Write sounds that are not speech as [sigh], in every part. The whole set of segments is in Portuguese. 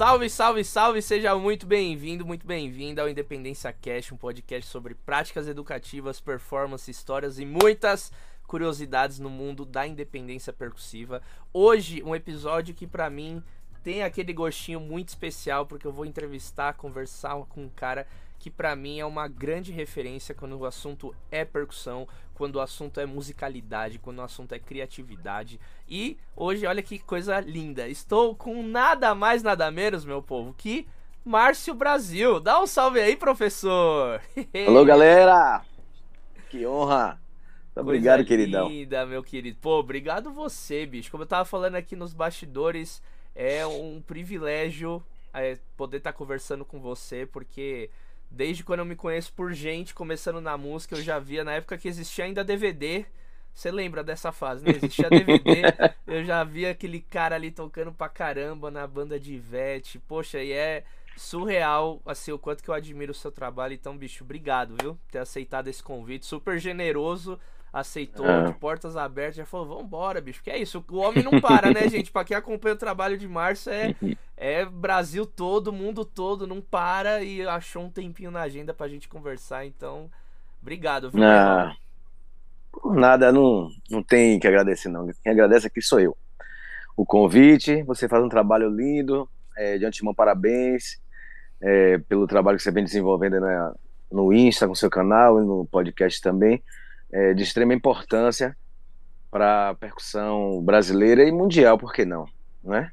Salve, salve, salve! Seja muito bem-vindo, muito bem-vinda ao Independência Cash, um podcast sobre práticas educativas, performance, histórias e muitas curiosidades no mundo da independência percussiva. Hoje, um episódio que para mim tem aquele gostinho muito especial porque eu vou entrevistar, conversar com um cara que para mim é uma grande referência quando o assunto é percussão, quando o assunto é musicalidade, quando o assunto é criatividade. E hoje, olha que coisa linda. Estou com nada mais, nada menos, meu povo, que Márcio Brasil. Dá um salve aí, professor. [laughs] Alô, galera. Que honra. Obrigado, queridão. Linda, meu querido. Pô, obrigado você, bicho. Como eu tava falando aqui nos bastidores, é um privilégio é, poder estar tá conversando com você, porque Desde quando eu me conheço por gente, começando na música, eu já via na época que existia ainda DVD. Você lembra dessa fase, né? Existia DVD, [laughs] eu já via aquele cara ali tocando pra caramba na banda de Ivete. Poxa, e é surreal, assim, o quanto que eu admiro o seu trabalho. Então, bicho, obrigado, viu? Ter aceitado esse convite. Super generoso aceitou, é. de portas abertas, já falou, vambora, bicho. Que é isso, o homem não para, né, [laughs] gente? Pra quem acompanha o trabalho de Márcio, é, [laughs] é Brasil todo, mundo todo, não para e achou um tempinho na agenda pra gente conversar, então, obrigado, viu? Ah, por nada, não, não tem que agradecer, não. Quem agradece aqui sou eu. O convite, você faz um trabalho lindo, é, de antemão, parabéns é, pelo trabalho que você vem desenvolvendo né, no Insta, com seu canal e no podcast também é, de extrema importância para a percussão brasileira e mundial, por que não? Né?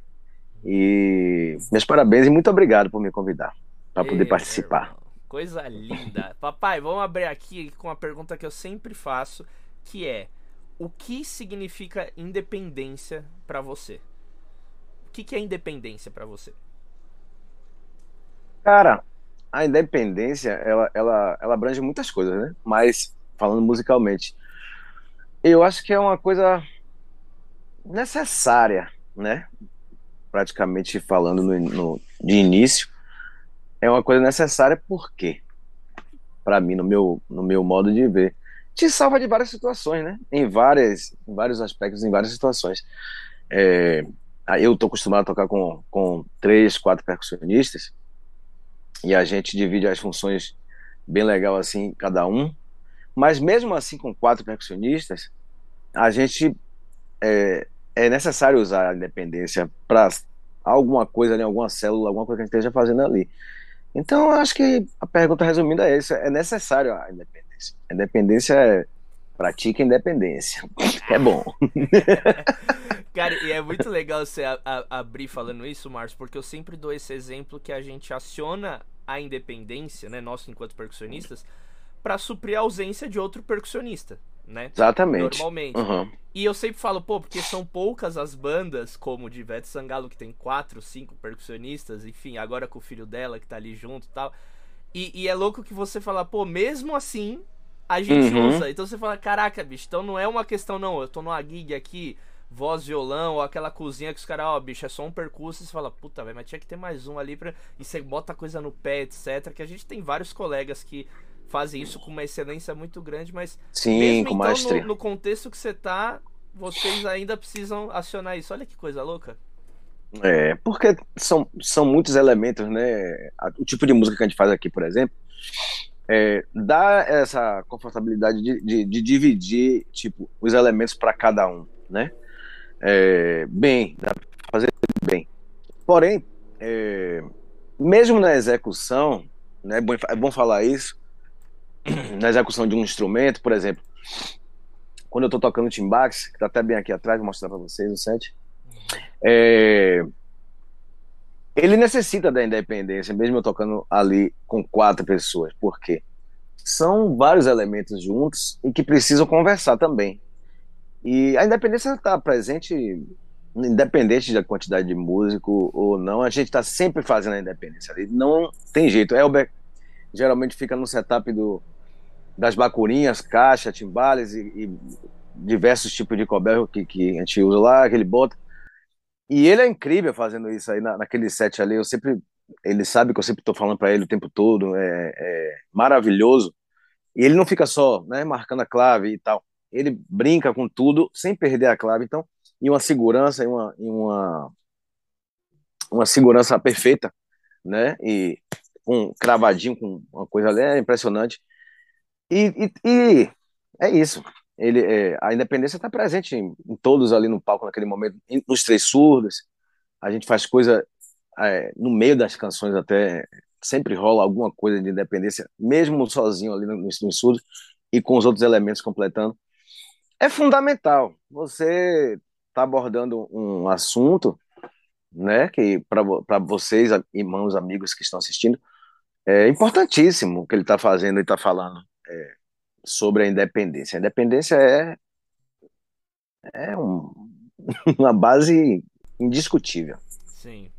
E meus parabéns e muito obrigado por me convidar para poder participar. Coisa linda. [laughs] Papai, vamos abrir aqui com a pergunta que eu sempre faço, que é: o que significa independência para você? O que, que é independência para você? Cara, a independência ela, ela, ela abrange muitas coisas, né? Mas falando musicalmente. Eu acho que é uma coisa necessária, né? Praticamente falando no, no de início, é uma coisa necessária porque, para mim, no meu, no meu modo de ver, te salva de várias situações, né? Em várias, em vários aspectos, em várias situações. É, eu tô acostumado a tocar com, com três, quatro percussionistas e a gente divide as funções bem legal assim, cada um. Mas mesmo assim, com quatro percussionistas, a gente é, é necessário usar a independência para alguma coisa, né, alguma célula, alguma coisa que a gente esteja fazendo ali. Então, acho que a pergunta resumida é essa: é necessário a independência. A independência é pratica independência. [laughs] É bom. [laughs] Cara, e é muito legal você a, a, abrir falando isso, Márcio, porque eu sempre dou esse exemplo que a gente aciona a independência, né, nós enquanto percussionistas, para suprir a ausência de outro percussionista, né? Exatamente. Normalmente. Uhum. E eu sempre falo, pô, porque são poucas as bandas, como de Ivete Sangalo, que tem quatro, cinco percussionistas, enfim, agora com o filho dela que tá ali junto e tal. E, e é louco que você fala, pô, mesmo assim, a gente uhum. usa. Então você fala, caraca, bicho, então não é uma questão, não, eu tô numa gig aqui, voz, violão, ou aquela cozinha que os caras, ó, bicho, é só um percurso, e você fala, puta, velho, mas tinha que ter mais um ali pra. E você bota a coisa no pé, etc. Que a gente tem vários colegas que fazem isso com uma excelência muito grande, mas Sim, mesmo com então, no, no, contexto que você tá, vocês ainda precisam acionar isso. Olha que coisa louca. É, porque são, são muitos elementos, né? O tipo de música que a gente faz aqui, por exemplo, é, dá essa confortabilidade de, de, de dividir tipo, os elementos para cada um, né? É, bem, dá pra fazer bem. Porém, é, mesmo na execução, né, é bom, é bom falar isso, [clears throat] na execução de um instrumento, por exemplo, quando eu estou tocando timbax, que está até bem aqui atrás, vou mostrar para vocês o set, é, ele necessita da independência, mesmo eu tocando ali com quatro pessoas, porque são vários elementos juntos e que precisam conversar também. E a independência está presente, independente da quantidade de músico ou não, a gente está sempre fazendo a independência. Não tem jeito. Elber geralmente fica no setup do, das bacurinhas, caixa, timbales e, e diversos tipos de coberto que, que a gente usa lá, que ele bota. E ele é incrível fazendo isso aí na, naquele set ali. Eu sempre, ele sabe que eu sempre estou falando para ele o tempo todo, é, é, maravilhoso. E ele não fica só, né, marcando a clave e tal. Ele brinca com tudo sem perder a clave. Então, e uma segurança e uma, e uma uma segurança perfeita, né? E um cravadinho com uma coisa ali é impressionante. E, e, e é isso. Ele, é, a independência está presente em, em, todos ali no palco naquele momento, nos três surdos. A gente faz coisa é, no meio das canções até sempre rola alguma coisa de independência, mesmo sozinho ali no, no surdos e com os outros elementos completando. É fundamental. Você está abordando um assunto, né, que para vocês, irmãos, amigos que estão assistindo, é importantíssimo o que ele está fazendo e está falando é, sobre a independência. A independência é, é um, [laughs] uma base indiscutível. Sim.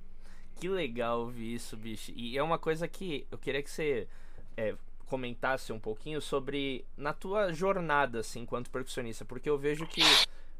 Que legal ouvir isso, bicho. E é uma coisa que eu queria que você é, comentasse um pouquinho sobre na tua jornada, assim, enquanto percussionista, porque eu vejo que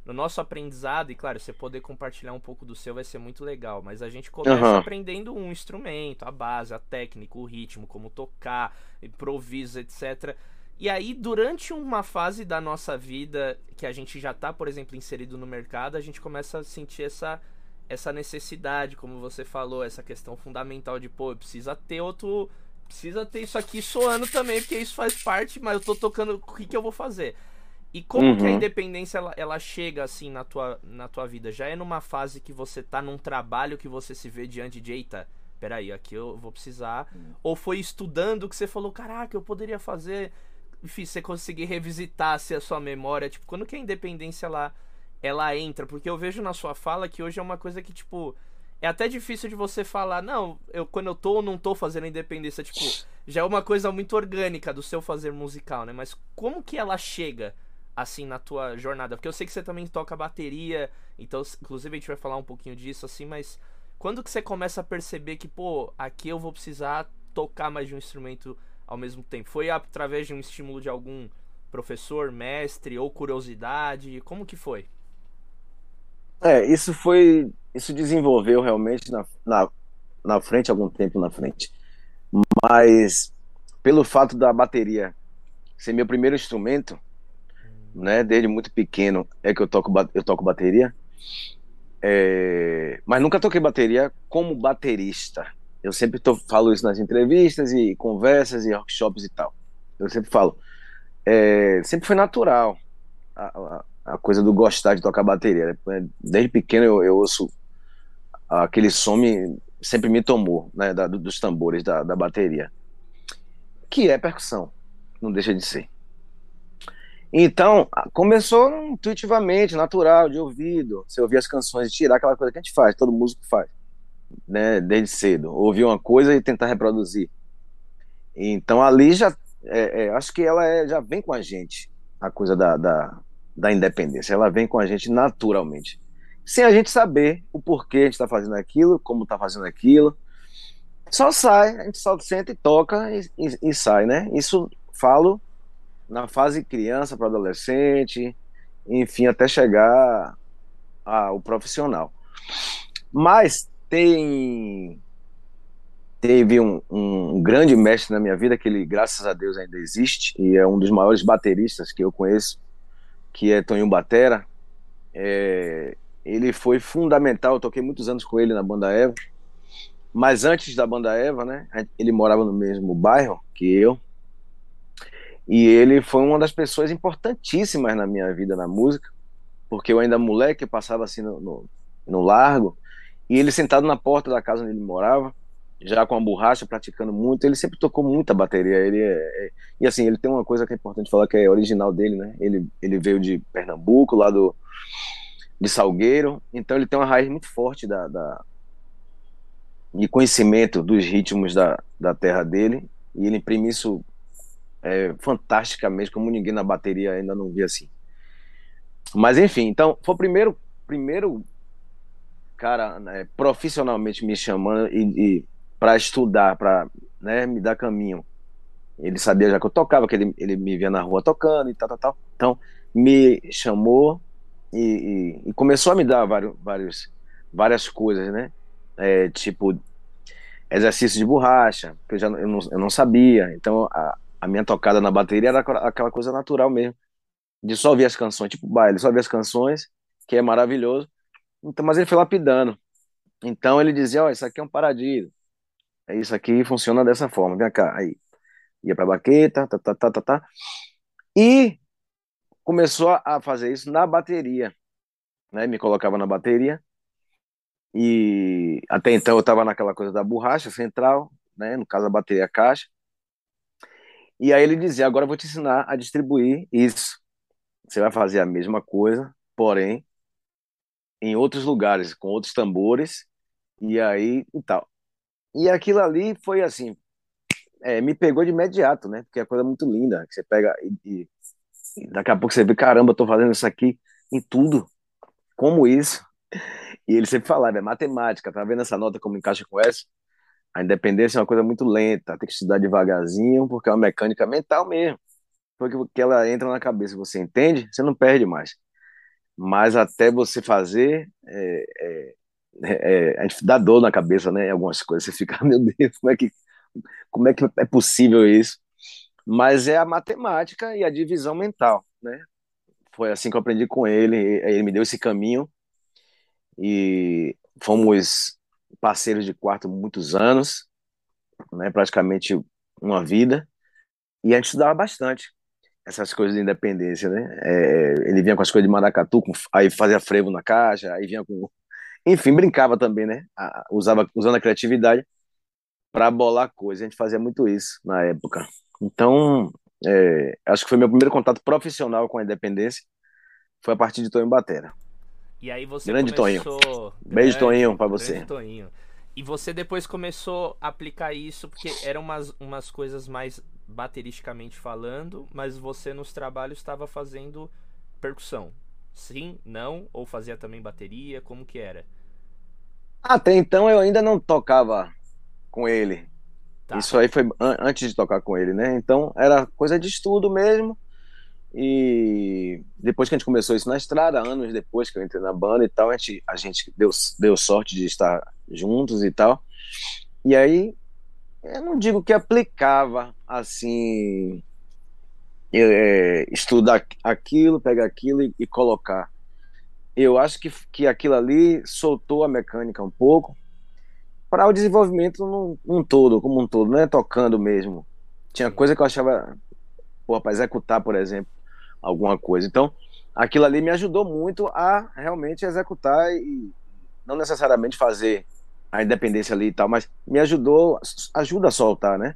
no nosso aprendizado, e claro, você poder compartilhar um pouco do seu vai ser muito legal, mas a gente começa uhum. aprendendo um instrumento, a base, a técnica, o ritmo, como tocar, improviso, etc. E aí, durante uma fase da nossa vida que a gente já tá, por exemplo, inserido no mercado, a gente começa a sentir essa essa necessidade, como você falou, essa questão fundamental de, pô, precisa ter outro. Precisa ter isso aqui soando também, porque isso faz parte, mas eu tô tocando, o que, que eu vou fazer? E como uhum. que a uhum. independência ela, ela, chega assim na tua, na tua vida? Já é numa fase que você tá num trabalho que você se vê diante de, eita, peraí, aqui eu vou precisar. Uhum. Ou foi estudando que você falou, caraca, eu poderia fazer. Enfim, você conseguir revisitar assim, a sua memória. Tipo, quando que a independência lá ela entra, porque eu vejo na sua fala que hoje é uma coisa que, tipo, é até difícil de você falar, não, eu quando eu tô ou não tô fazendo independência, tipo, já é uma coisa muito orgânica do seu fazer musical, né? Mas como que ela chega assim na tua jornada? Porque eu sei que você também toca bateria, então inclusive a gente vai falar um pouquinho disso assim, mas quando que você começa a perceber que, pô, aqui eu vou precisar tocar mais de um instrumento ao mesmo tempo? Foi através de um estímulo de algum professor, mestre ou curiosidade? Como que foi? É, isso foi. Isso desenvolveu realmente na, na, na frente, algum tempo na frente. Mas pelo fato da bateria ser meu primeiro instrumento, né? Desde muito pequeno é que eu toco, eu toco bateria. É, mas nunca toquei bateria como baterista. Eu sempre tô, falo isso nas entrevistas e conversas e workshops e tal. Eu sempre falo. É, sempre foi natural. A, a, a coisa do gostar de tocar bateria. Né? Desde pequeno eu, eu ouço aquele som me, sempre me tomou, né, da, dos tambores da, da bateria, que é percussão, não deixa de ser. Então, começou intuitivamente, natural, de ouvido. Você ouvir as canções e tirar aquela coisa que a gente faz, todo músico faz, né, desde cedo. Ouvir uma coisa e tentar reproduzir. Então, ali já, é, é, acho que ela é, já vem com a gente, a coisa da, da, da independência. Ela vem com a gente naturalmente. Sem a gente saber o porquê a gente está fazendo aquilo, como está fazendo aquilo. Só sai, a gente só senta e toca e, e, e sai, né? Isso falo na fase criança para adolescente, enfim, até chegar ao profissional. Mas tem teve um, um, grande mestre na minha vida que ele, graças a Deus, ainda existe e é um dos maiores bateristas que eu conheço, que é Toninho Batera. É, ele foi fundamental, eu toquei muitos anos com ele na banda Eva. Mas antes da banda Eva, né, ele morava no mesmo bairro que eu. E ele foi uma das pessoas importantíssimas na minha vida na música, porque eu ainda moleque, passava assim no, no, no largo, e ele sentado na porta da casa onde ele morava, já com a borracha, praticando muito. Ele sempre tocou muita bateria. Ele é, é, e assim, ele tem uma coisa que é importante falar que é original dele, né? Ele, ele veio de Pernambuco, lá do de Salgueiro, então ele tem uma raiz muito forte da, da de conhecimento dos ritmos da, da terra dele e ele imprime isso é, fantasticamente, como ninguém na bateria ainda não via assim. Mas enfim, então foi o primeiro primeiro cara né, profissionalmente me chamando e, e para estudar, para né, me dar caminho. Ele sabia já que eu tocava, que ele, ele me via na rua tocando e tal, tal, tal. Então, me chamou e, e, e começou a me dar vários, vários, várias coisas, né? É, tipo, exercício de borracha, que eu já eu não, eu não sabia. Então, a, a minha tocada na bateria era aquela coisa natural mesmo. De só ouvir as canções, tipo baile, só ouvir as canções, que é maravilhoso. Então, mas ele foi lapidando Então ele dizia, ó, oh, isso aqui é um paradiso. É isso aqui funciona dessa forma. Vem cá, aí. Ia pra baqueta, tá, tá, tá, tá, tá. E começou a fazer isso na bateria, né? Me colocava na bateria. E até então eu estava naquela coisa da borracha central, né? No caso a bateria caixa. E aí ele dizia: agora eu vou te ensinar a distribuir isso. Você vai fazer a mesma coisa, porém em outros lugares, com outros tambores, e aí e tal. E aquilo ali foi assim, é, me pegou de imediato, né? Porque é coisa muito linda, que você pega e, e, daqui a pouco você vê, caramba, eu tô fazendo isso aqui em tudo. Como isso? E ele sempre falava, é matemática, tá vendo essa nota como encaixa com essa? A independência é uma coisa muito lenta, tem que estudar devagarzinho, porque é uma mecânica mental mesmo. Porque ela entra na cabeça, você entende, você não perde mais. Mas até você fazer, é, é, é, a gente dá dor na cabeça, né? Algumas coisas, você fica, [laughs] meu Deus, como é que, como é, que é possível isso? Mas é a matemática e a divisão mental, né? Foi assim que eu aprendi com ele, ele me deu esse caminho e fomos parceiros de quarto muitos anos, né, praticamente uma vida, e a gente estudava bastante essas coisas de independência, né? É, ele vinha com as coisas de maracatu, com, aí fazia frevo na caixa, aí vinha com, enfim, brincava também, né? A, usava usando a criatividade para bolar coisas. A gente fazia muito isso na época. Então, é, acho que foi meu primeiro contato profissional com a independência, foi a partir de Tonho Batera. E aí você Grande começou... Toninho. Beijo, Toninho, para você. Toninho. E você depois começou a aplicar isso, porque eram umas, umas coisas mais bateristicamente falando, mas você nos trabalhos estava fazendo percussão. Sim, não? Ou fazia também bateria? Como que era? Até então eu ainda não tocava com ele. Tá. Isso aí foi an antes de tocar com ele, né? Então era coisa de estudo mesmo. E depois que a gente começou isso na estrada, anos depois que eu entrei na banda e tal, a gente, a gente deu, deu sorte de estar juntos e tal. E aí, eu não digo que aplicava assim, é, estudar aquilo, pegar aquilo e, e, colocar. Eu acho que, que aquilo ali soltou a mecânica um pouco para o desenvolvimento num, num todo, como um todo, né? Tocando mesmo. Tinha coisa que eu achava, pô, para executar, por exemplo alguma coisa. Então, aquilo ali me ajudou muito a realmente executar e não necessariamente fazer a independência ali e tal, mas me ajudou, ajuda a soltar, né?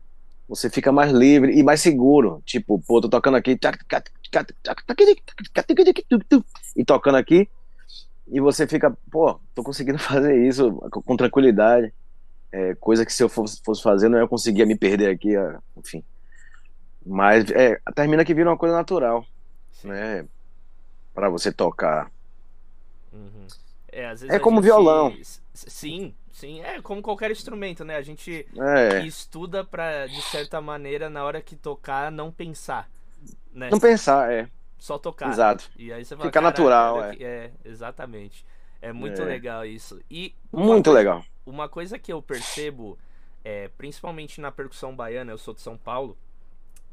Você fica mais livre e mais seguro. Tipo, pô, tô tocando aqui e tocando aqui e você fica, pô, tô conseguindo fazer isso com tranquilidade. É, coisa que se eu fosse, fosse fazer não ia conseguir me perder aqui, enfim. Mas é, termina que vira uma coisa natural né? Para você tocar. Uhum. É, é como gente... violão. Sim, sim. É como qualquer instrumento, né? A gente é. estuda para de certa maneira, na hora que tocar, não pensar. Né? Não pensar, é. Só tocar. Exato. E aí você fala, Fica natural, é. é. exatamente. É muito é. legal isso. E muito coisa, legal. Uma coisa que eu percebo, é, principalmente na percussão baiana, eu sou de São Paulo,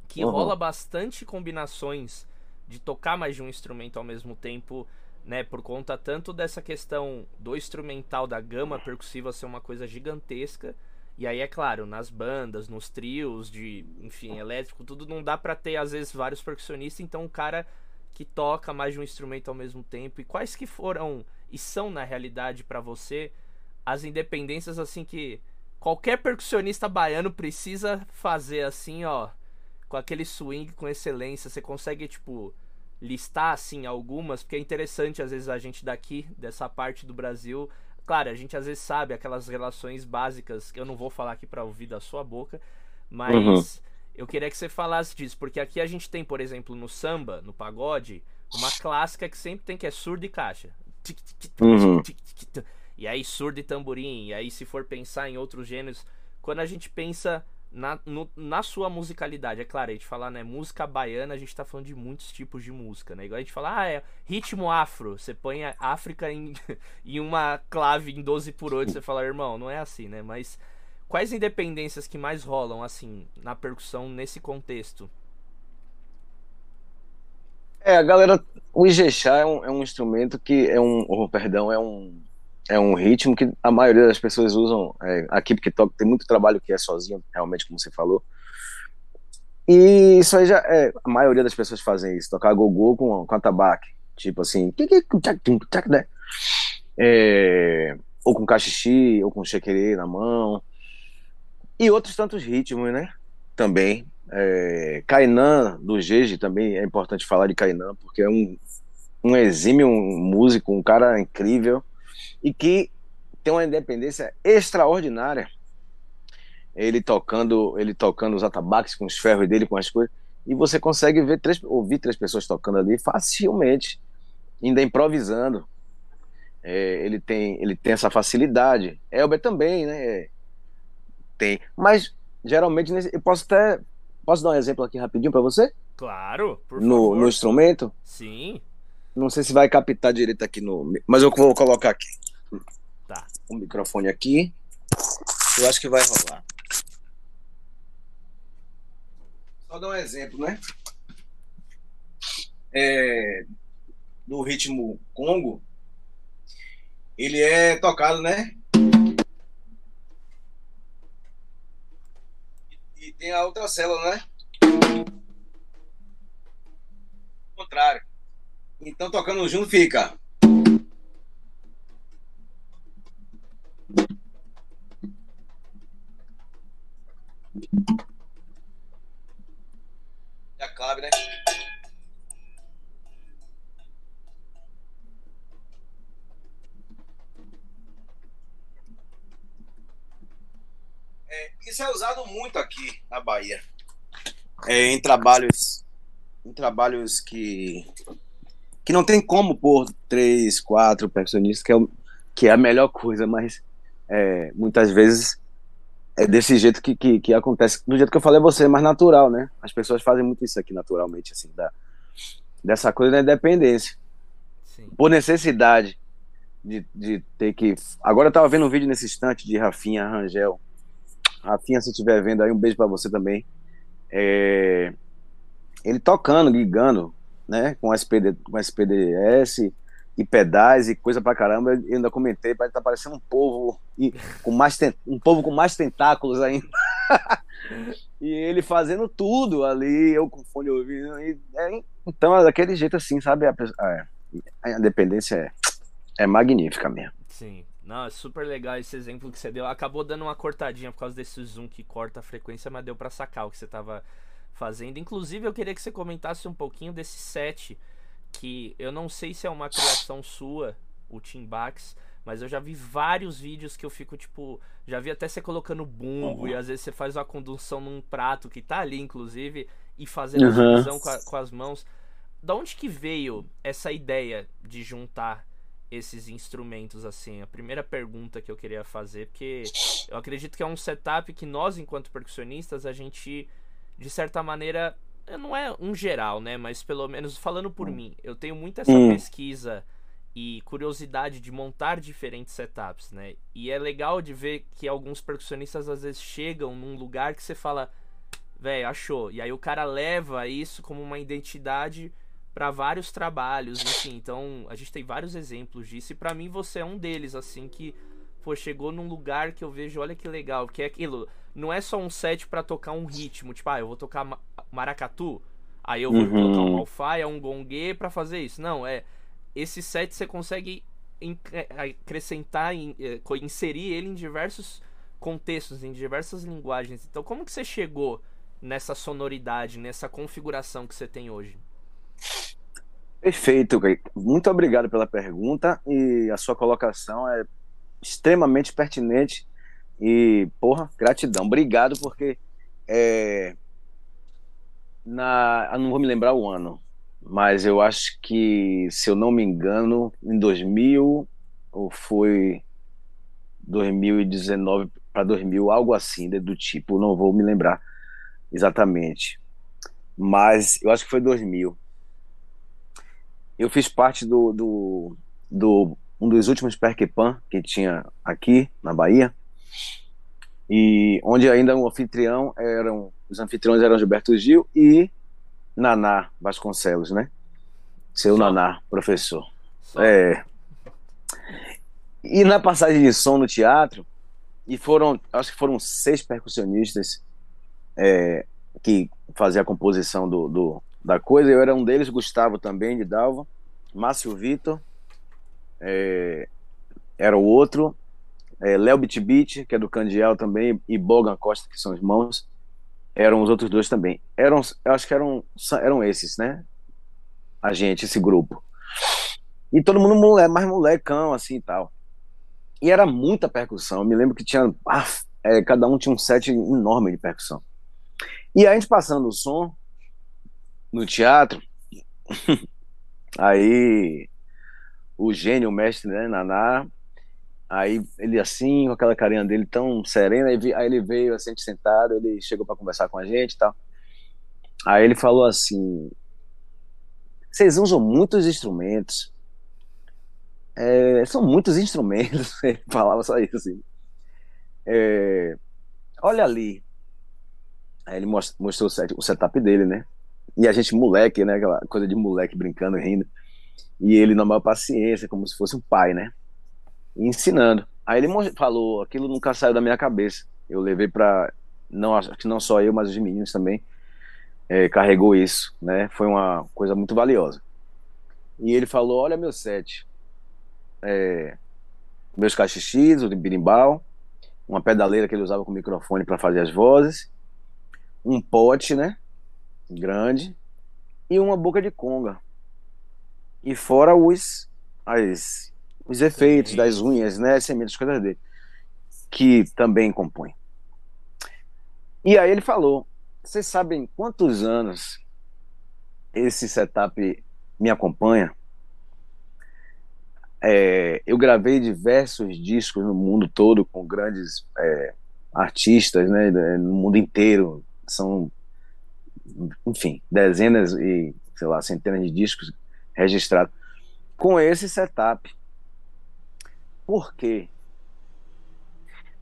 que uhum. rola bastante combinações de tocar mais de um instrumento ao mesmo tempo, né? Por conta tanto dessa questão do instrumental da gama percussiva ser uma coisa gigantesca. E aí, é claro, nas bandas, nos trios de, enfim, elétrico, tudo não dá para ter, às vezes, vários percussionistas, então o cara que toca mais de um instrumento ao mesmo tempo. E quais que foram, e são na realidade para você, as independências assim que qualquer percussionista baiano precisa fazer assim, ó, com aquele swing com excelência. Você consegue, tipo, listar, assim, algumas, porque é interessante, às vezes, a gente daqui, dessa parte do Brasil. Claro, a gente às vezes sabe aquelas relações básicas que eu não vou falar aqui para ouvir da sua boca, mas uhum. eu queria que você falasse disso, porque aqui a gente tem, por exemplo, no samba, no pagode, uma clássica que sempre tem que é surdo e caixa. Uhum. E aí surdo e tamborim, e aí se for pensar em outros gêneros, quando a gente pensa na, no, na sua musicalidade. É claro, a gente falar, né, música baiana, a gente tá falando de muitos tipos de música, né? Igual a gente fala, ah, é ritmo afro, você põe a África em, [laughs] em uma clave em 12 por 8, você fala, irmão, não é assim, né? Mas quais independências que mais rolam, assim, na percussão nesse contexto? É, a galera, o Ijexá é um, é um instrumento que é um, oh, perdão, é um é um ritmo que a maioria das pessoas usam é, aqui, porque toca, tem muito trabalho que é sozinho, realmente, como você falou. E isso aí já é, a maioria das pessoas fazem isso, tocar gogô com, com atabaque, tipo assim, né? é, ou com cachixi, ou com chequerê na mão, e outros tantos ritmos, né? Também. É, Kainan, do Jeje, também é importante falar de Kainan, porque é um, um exímio um músico, um cara incrível, e que tem uma independência extraordinária. Ele tocando, ele tocando os atabaques com os ferros dele, com as coisas, e você consegue ver três, ouvir três pessoas tocando ali facilmente, ainda improvisando. É, ele tem, ele tem essa facilidade. Elber também, né? Tem, mas geralmente eu posso até posso dar um exemplo aqui rapidinho para você? Claro, por no, favor. No instrumento? Sim. Não sei se vai captar direito aqui no. Mas eu vou colocar aqui. O microfone aqui. Eu acho que vai rolar. Só dar um exemplo, né? É, no ritmo Congo, ele é tocado, né? E tem a outra célula, né? contrário. Então, tocando junto, fica. Já cabe, né? É, isso é usado muito aqui na Bahia. É, em trabalhos em trabalhos que que não tem como pôr três, quatro percussionistas, que é, que é a melhor coisa, mas é, muitas vezes é desse jeito que, que, que, acontece, do jeito que eu falei a você, é mais natural, né? As pessoas fazem muito isso aqui naturalmente, assim, da, dessa coisa da independência. Sim. Por necessidade de, de ter que. Agora eu tava vendo um vídeo nesse instante de Rafinha Rangel. Rafinha, se estiver vendo aí, um beijo para você também. É... Ele tocando, ligando, né, com SPD, com SPDS e pedais e coisa pra caramba, eu ainda comentei, parece tá parecendo um povo e com mais um povo com mais tentáculos ainda. [laughs] e ele fazendo tudo ali, eu com fone ouvindo. E, é, então, é daquele jeito assim, sabe? A, a, a dependência é, é magnífica mesmo. Sim. Não, é super legal esse exemplo que você deu. Acabou dando uma cortadinha por causa desse zoom que corta a frequência, mas deu para sacar o que você tava fazendo. Inclusive, eu queria que você comentasse um pouquinho desse set, que eu não sei se é uma criação sua, o Timbax, mas eu já vi vários vídeos que eu fico, tipo, já vi até você colocando bumbo, uhum. e às vezes você faz uma condução num prato que tá ali, inclusive, e fazendo uhum. a fusão com, com as mãos. Da onde que veio essa ideia de juntar esses instrumentos assim? A primeira pergunta que eu queria fazer, porque eu acredito que é um setup que nós, enquanto percussionistas, a gente de certa maneira, não é um geral, né? Mas pelo menos falando por hum. mim, eu tenho muito essa hum. pesquisa e curiosidade de montar diferentes setups, né? E é legal de ver que alguns percussionistas às vezes chegam num lugar que você fala, velho, achou. E aí o cara leva isso como uma identidade para vários trabalhos, enfim. Então, a gente tem vários exemplos disso e para mim você é um deles assim que pô, chegou num lugar que eu vejo, olha que legal, que é aquilo, não é só um set para tocar um ritmo, tipo, ah, eu vou tocar maracatu, aí eu vou uhum. colocar um alfaia, um gongue para fazer isso. Não, é esse set você consegue acrescentar, é, inserir ele em diversos contextos, em diversas linguagens. Então, como que você chegou nessa sonoridade, nessa configuração que você tem hoje? Perfeito, muito obrigado pela pergunta e a sua colocação é extremamente pertinente e, porra, gratidão. Obrigado, porque é, na, não vou me lembrar o ano, mas eu acho que, se eu não me engano, em 2000 ou foi 2019 para 2000, algo assim, do tipo, não vou me lembrar exatamente. Mas eu acho que foi 2000. Eu fiz parte do, do, do um dos últimos Perquepan que tinha aqui na Bahia, e onde ainda o anfitrião eram os anfitriões eram Gilberto Gil e Naná Vasconcelos, né? Seu Só. Naná, professor. Só. É. E na passagem de som no teatro, e foram, acho que foram seis percussionistas é, que faziam a composição do, do, da coisa. Eu era um deles, Gustavo também, de Dalva, Márcio Vitor, é, era o outro, é, Léo Bitbit, que é do Candial também, e Bogan Costa, que são irmãos, eram os outros dois também. Eram, acho que eram, eram esses, né? A gente, esse grupo. E todo mundo mulher, mais molecão, assim e tal. E era muita percussão. Eu me lembro que tinha. Ah, é, cada um tinha um set enorme de percussão. E a gente passando o som no teatro, [laughs] aí o gênio, o mestre, né, Naná, aí ele assim, com aquela carinha dele tão serena, aí ele veio assim, sentado, ele chegou para conversar com a gente e tal. Aí ele falou assim: vocês usam muitos instrumentos, é, são muitos instrumentos. [laughs] Ele falava só isso assim. É, olha ali. Aí ele mostrou o, set, o setup dele, né? E a gente, moleque, né? Aquela coisa de moleque brincando, rindo. E ele, na maior paciência, como se fosse um pai, né? Ensinando. Aí ele falou, aquilo nunca saiu da minha cabeça. Eu levei para não acho que não só eu, mas os meninos também é, carregou isso, né? Foi uma coisa muito valiosa. E ele falou: Olha meu set, é, meus cachixis, o birimbau, uma pedaleira que ele usava com microfone para fazer as vozes, um pote, né, grande, e uma boca de conga. E fora os, as, os efeitos das unhas, né, sementes, coisas dele, que também compõem. E aí ele falou: vocês sabem quantos anos esse setup me acompanha? É, eu gravei diversos discos no mundo todo com grandes é, artistas, né, no mundo inteiro. São, enfim, dezenas e, sei lá, centenas de discos registrados com esse setup. Por quê?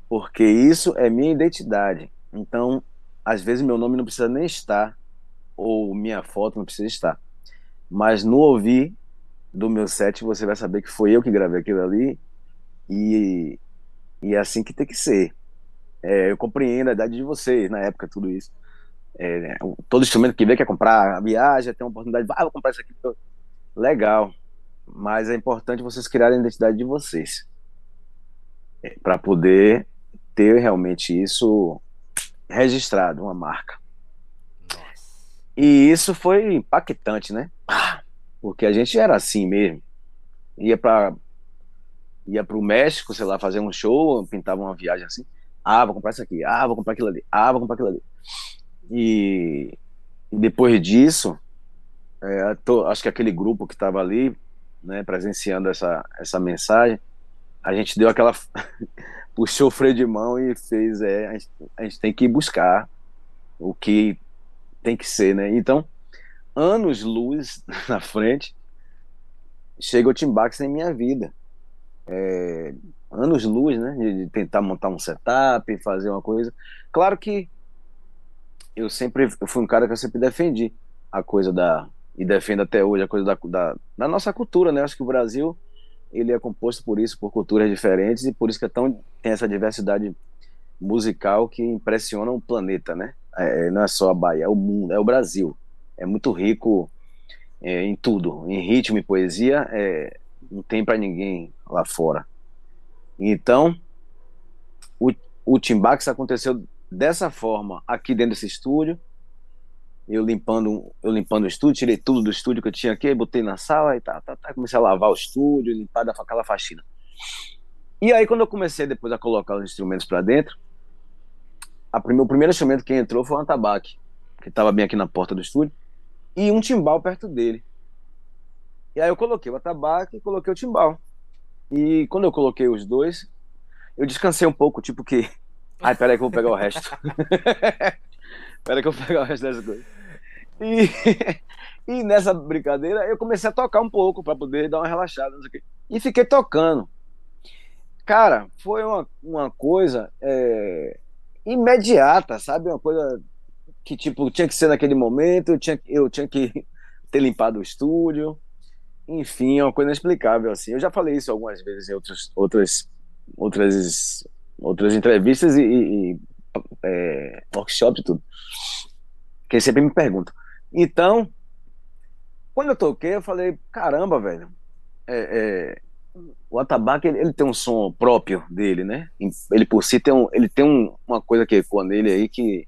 Porque isso é minha identidade. Então, às vezes, meu nome não precisa nem estar, ou minha foto não precisa estar. Mas no ouvir do meu set, você vai saber que foi eu que gravei aquilo ali e, e é assim que tem que ser. É, eu compreendo a idade de vocês na época, tudo isso. É, todo instrumento que vê quer comprar, viaja, tem uma oportunidade, ah, vou comprar isso aqui. Legal, mas é importante vocês criarem a identidade de vocês para poder ter realmente isso registrado, uma marca. E isso foi impactante, né? Porque a gente era assim mesmo. Ia para ia para o México, sei lá, fazer um show, pintava uma viagem assim. Ah, vou comprar isso aqui. Ah, vou comprar aquilo ali. Ah, vou comprar aquilo ali. E, e depois disso, é, tô, acho que aquele grupo que estava ali, né, presenciando essa, essa mensagem, a gente deu aquela. [laughs] puxou o freio de mão e fez. É, a gente, a gente tem que buscar o que tem que ser, né? Então, anos luz [laughs] na frente, chega o Timbax em minha vida. É, anos luz, né? De, tentar montar um setup, fazer uma coisa. Claro que eu sempre eu fui um cara que eu sempre defendi a coisa da e defendo até hoje a coisa da, da, da nossa cultura, né? Acho que o Brasil ele é composto por isso, por culturas diferentes e por isso que é tão tem essa diversidade musical que impressiona o planeta, né? É, não é só a Bahia, é o mundo, é o Brasil é muito rico é, em tudo, em ritmo e poesia, é, não tem para ninguém lá fora. Então, o, o Timbax aconteceu dessa forma aqui dentro desse estúdio. Eu limpando, eu limpando o estúdio, tirei tudo do estúdio que eu tinha aqui, botei na sala e tá, tá, tá, comecei a lavar o estúdio, limpar aquela faxina. E aí quando eu comecei depois a colocar os instrumentos para dentro, a o primeiro instrumento que entrou foi um atabaque, que estava bem aqui na porta do estúdio e um timbal perto dele. E aí eu coloquei o atabaque e coloquei o timbal. E quando eu coloquei os dois, eu descansei um pouco, tipo que. [laughs] Ai, peraí que eu vou pegar o resto. [laughs] peraí que eu pegar o resto das coisas. E, [laughs] e nessa brincadeira eu comecei a tocar um pouco para poder dar uma relaxada, não sei o quê. E fiquei tocando. Cara, foi uma, uma coisa é, imediata, sabe? Uma coisa que tipo tinha que ser naquele momento, eu tinha, eu tinha que [laughs] ter limpado o estúdio enfim, é uma coisa inexplicável, assim. Eu já falei isso algumas vezes em outros, outras, outras, outras entrevistas e, e é, workshop e tudo. Que sempre me perguntam. Então, quando eu toquei, eu falei, caramba, velho, é, é, o atabaque ele, ele, tem um som próprio dele, né? Ele por si tem, um, ele tem um, uma coisa que ecoa nele aí que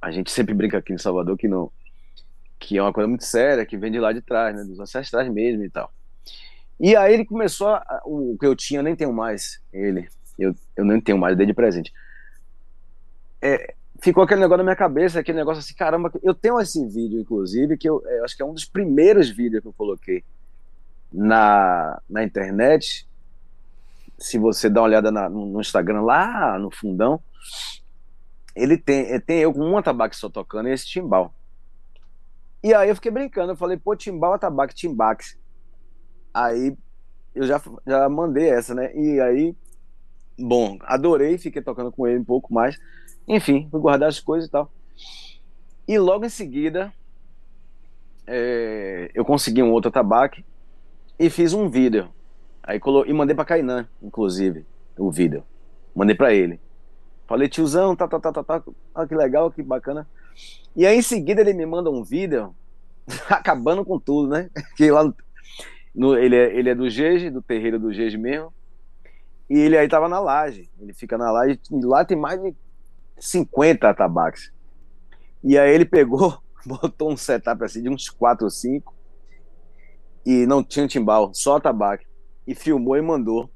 a gente sempre brinca aqui em Salvador que não que é uma coisa muito séria, que vem de lá de trás, né, dos ancestrais mesmo e tal. E aí ele começou a, o que eu tinha, eu nem tenho mais ele, eu, eu nem tenho mais desde presente. É, ficou aquele negócio na minha cabeça, aquele negócio assim, caramba, eu tenho esse vídeo, inclusive, que eu, eu acho que é um dos primeiros vídeos que eu coloquei na, na internet. Se você dá uma olhada na, no Instagram lá no fundão, ele tem, tem eu com um atabaque só tocando e esse timbal. E aí eu fiquei brincando, eu falei, pô, timbal, atabaque, timbax. Aí eu já, já mandei essa, né? E aí, bom, adorei, fiquei tocando com ele um pouco mais. Enfim, fui guardar as coisas e tal. E logo em seguida, é, eu consegui um outro atabaque e fiz um vídeo. Aí colo... E mandei pra Kainan, inclusive, o vídeo. Mandei pra ele. Falei, tiozão, tá, tá, tá, tá, tá. Ah, que legal, que bacana. E aí em seguida ele me manda um vídeo [laughs] acabando com tudo, né? [laughs] Que lá no, ele, é, ele é do Jeje, do terreiro do Jeje mesmo. E ele aí tava na laje. Ele fica na laje e lá tem mais de 50 atabaques. E aí ele pegou, [laughs] botou um setup assim de uns 4 ou 5 e não tinha timbal, só atabaque. E filmou e mandou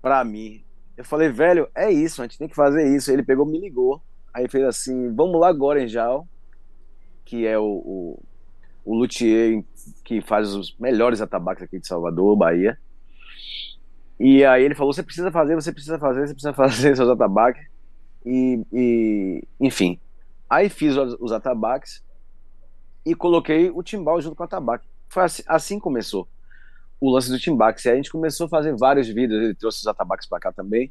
pra mim. Eu falei, velho, é isso, a gente tem que fazer isso. Ele pegou, me ligou. Aí fez assim, vamos lá agora em Jal, que é o, o, o luthier que faz os melhores atabaques aqui de Salvador, Bahia. E aí ele falou, você precisa fazer, você precisa fazer, você precisa [laughs] fazer seus atabaques. E, e enfim, aí fiz os, os atabaques e coloquei o timbal junto com o atabaque. Foi assim, assim começou o lance do timbax. E a gente começou a fazer vários vídeos, ele trouxe os atabaques para cá também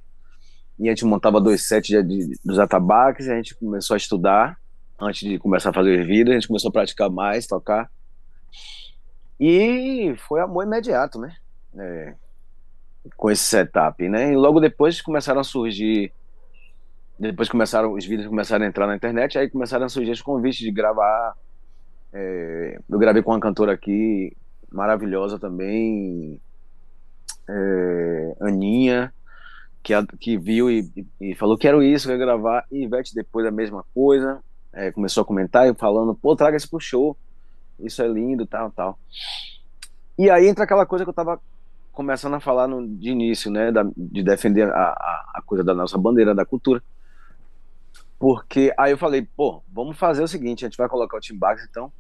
e a gente montava dois sets de, de, dos atabaques, e a gente começou a estudar antes de começar a fazer vídeo, a gente começou a praticar mais, tocar. E foi amor imediato, né? É, com esse setup, né? E logo depois começaram a surgir depois começaram os vídeos começaram a entrar na internet, aí começaram a surgir os convites de gravar. É, eu gravei com uma cantora aqui maravilhosa também, é, Aninha, que, que viu e, e, falou: quero isso, quero gravar. E Ivete depois a mesma coisa, é, começou a comentar e falando: pô, traga isso pro show, isso é lindo, tal, tal. E aí entra aquela coisa que eu tava começando a falar no, de início, né, da, de defender a, a, a, coisa da nossa bandeira, da cultura. Porque aí eu falei, pô, vamos fazer o seguinte: a gente vai colocar o Timbax então,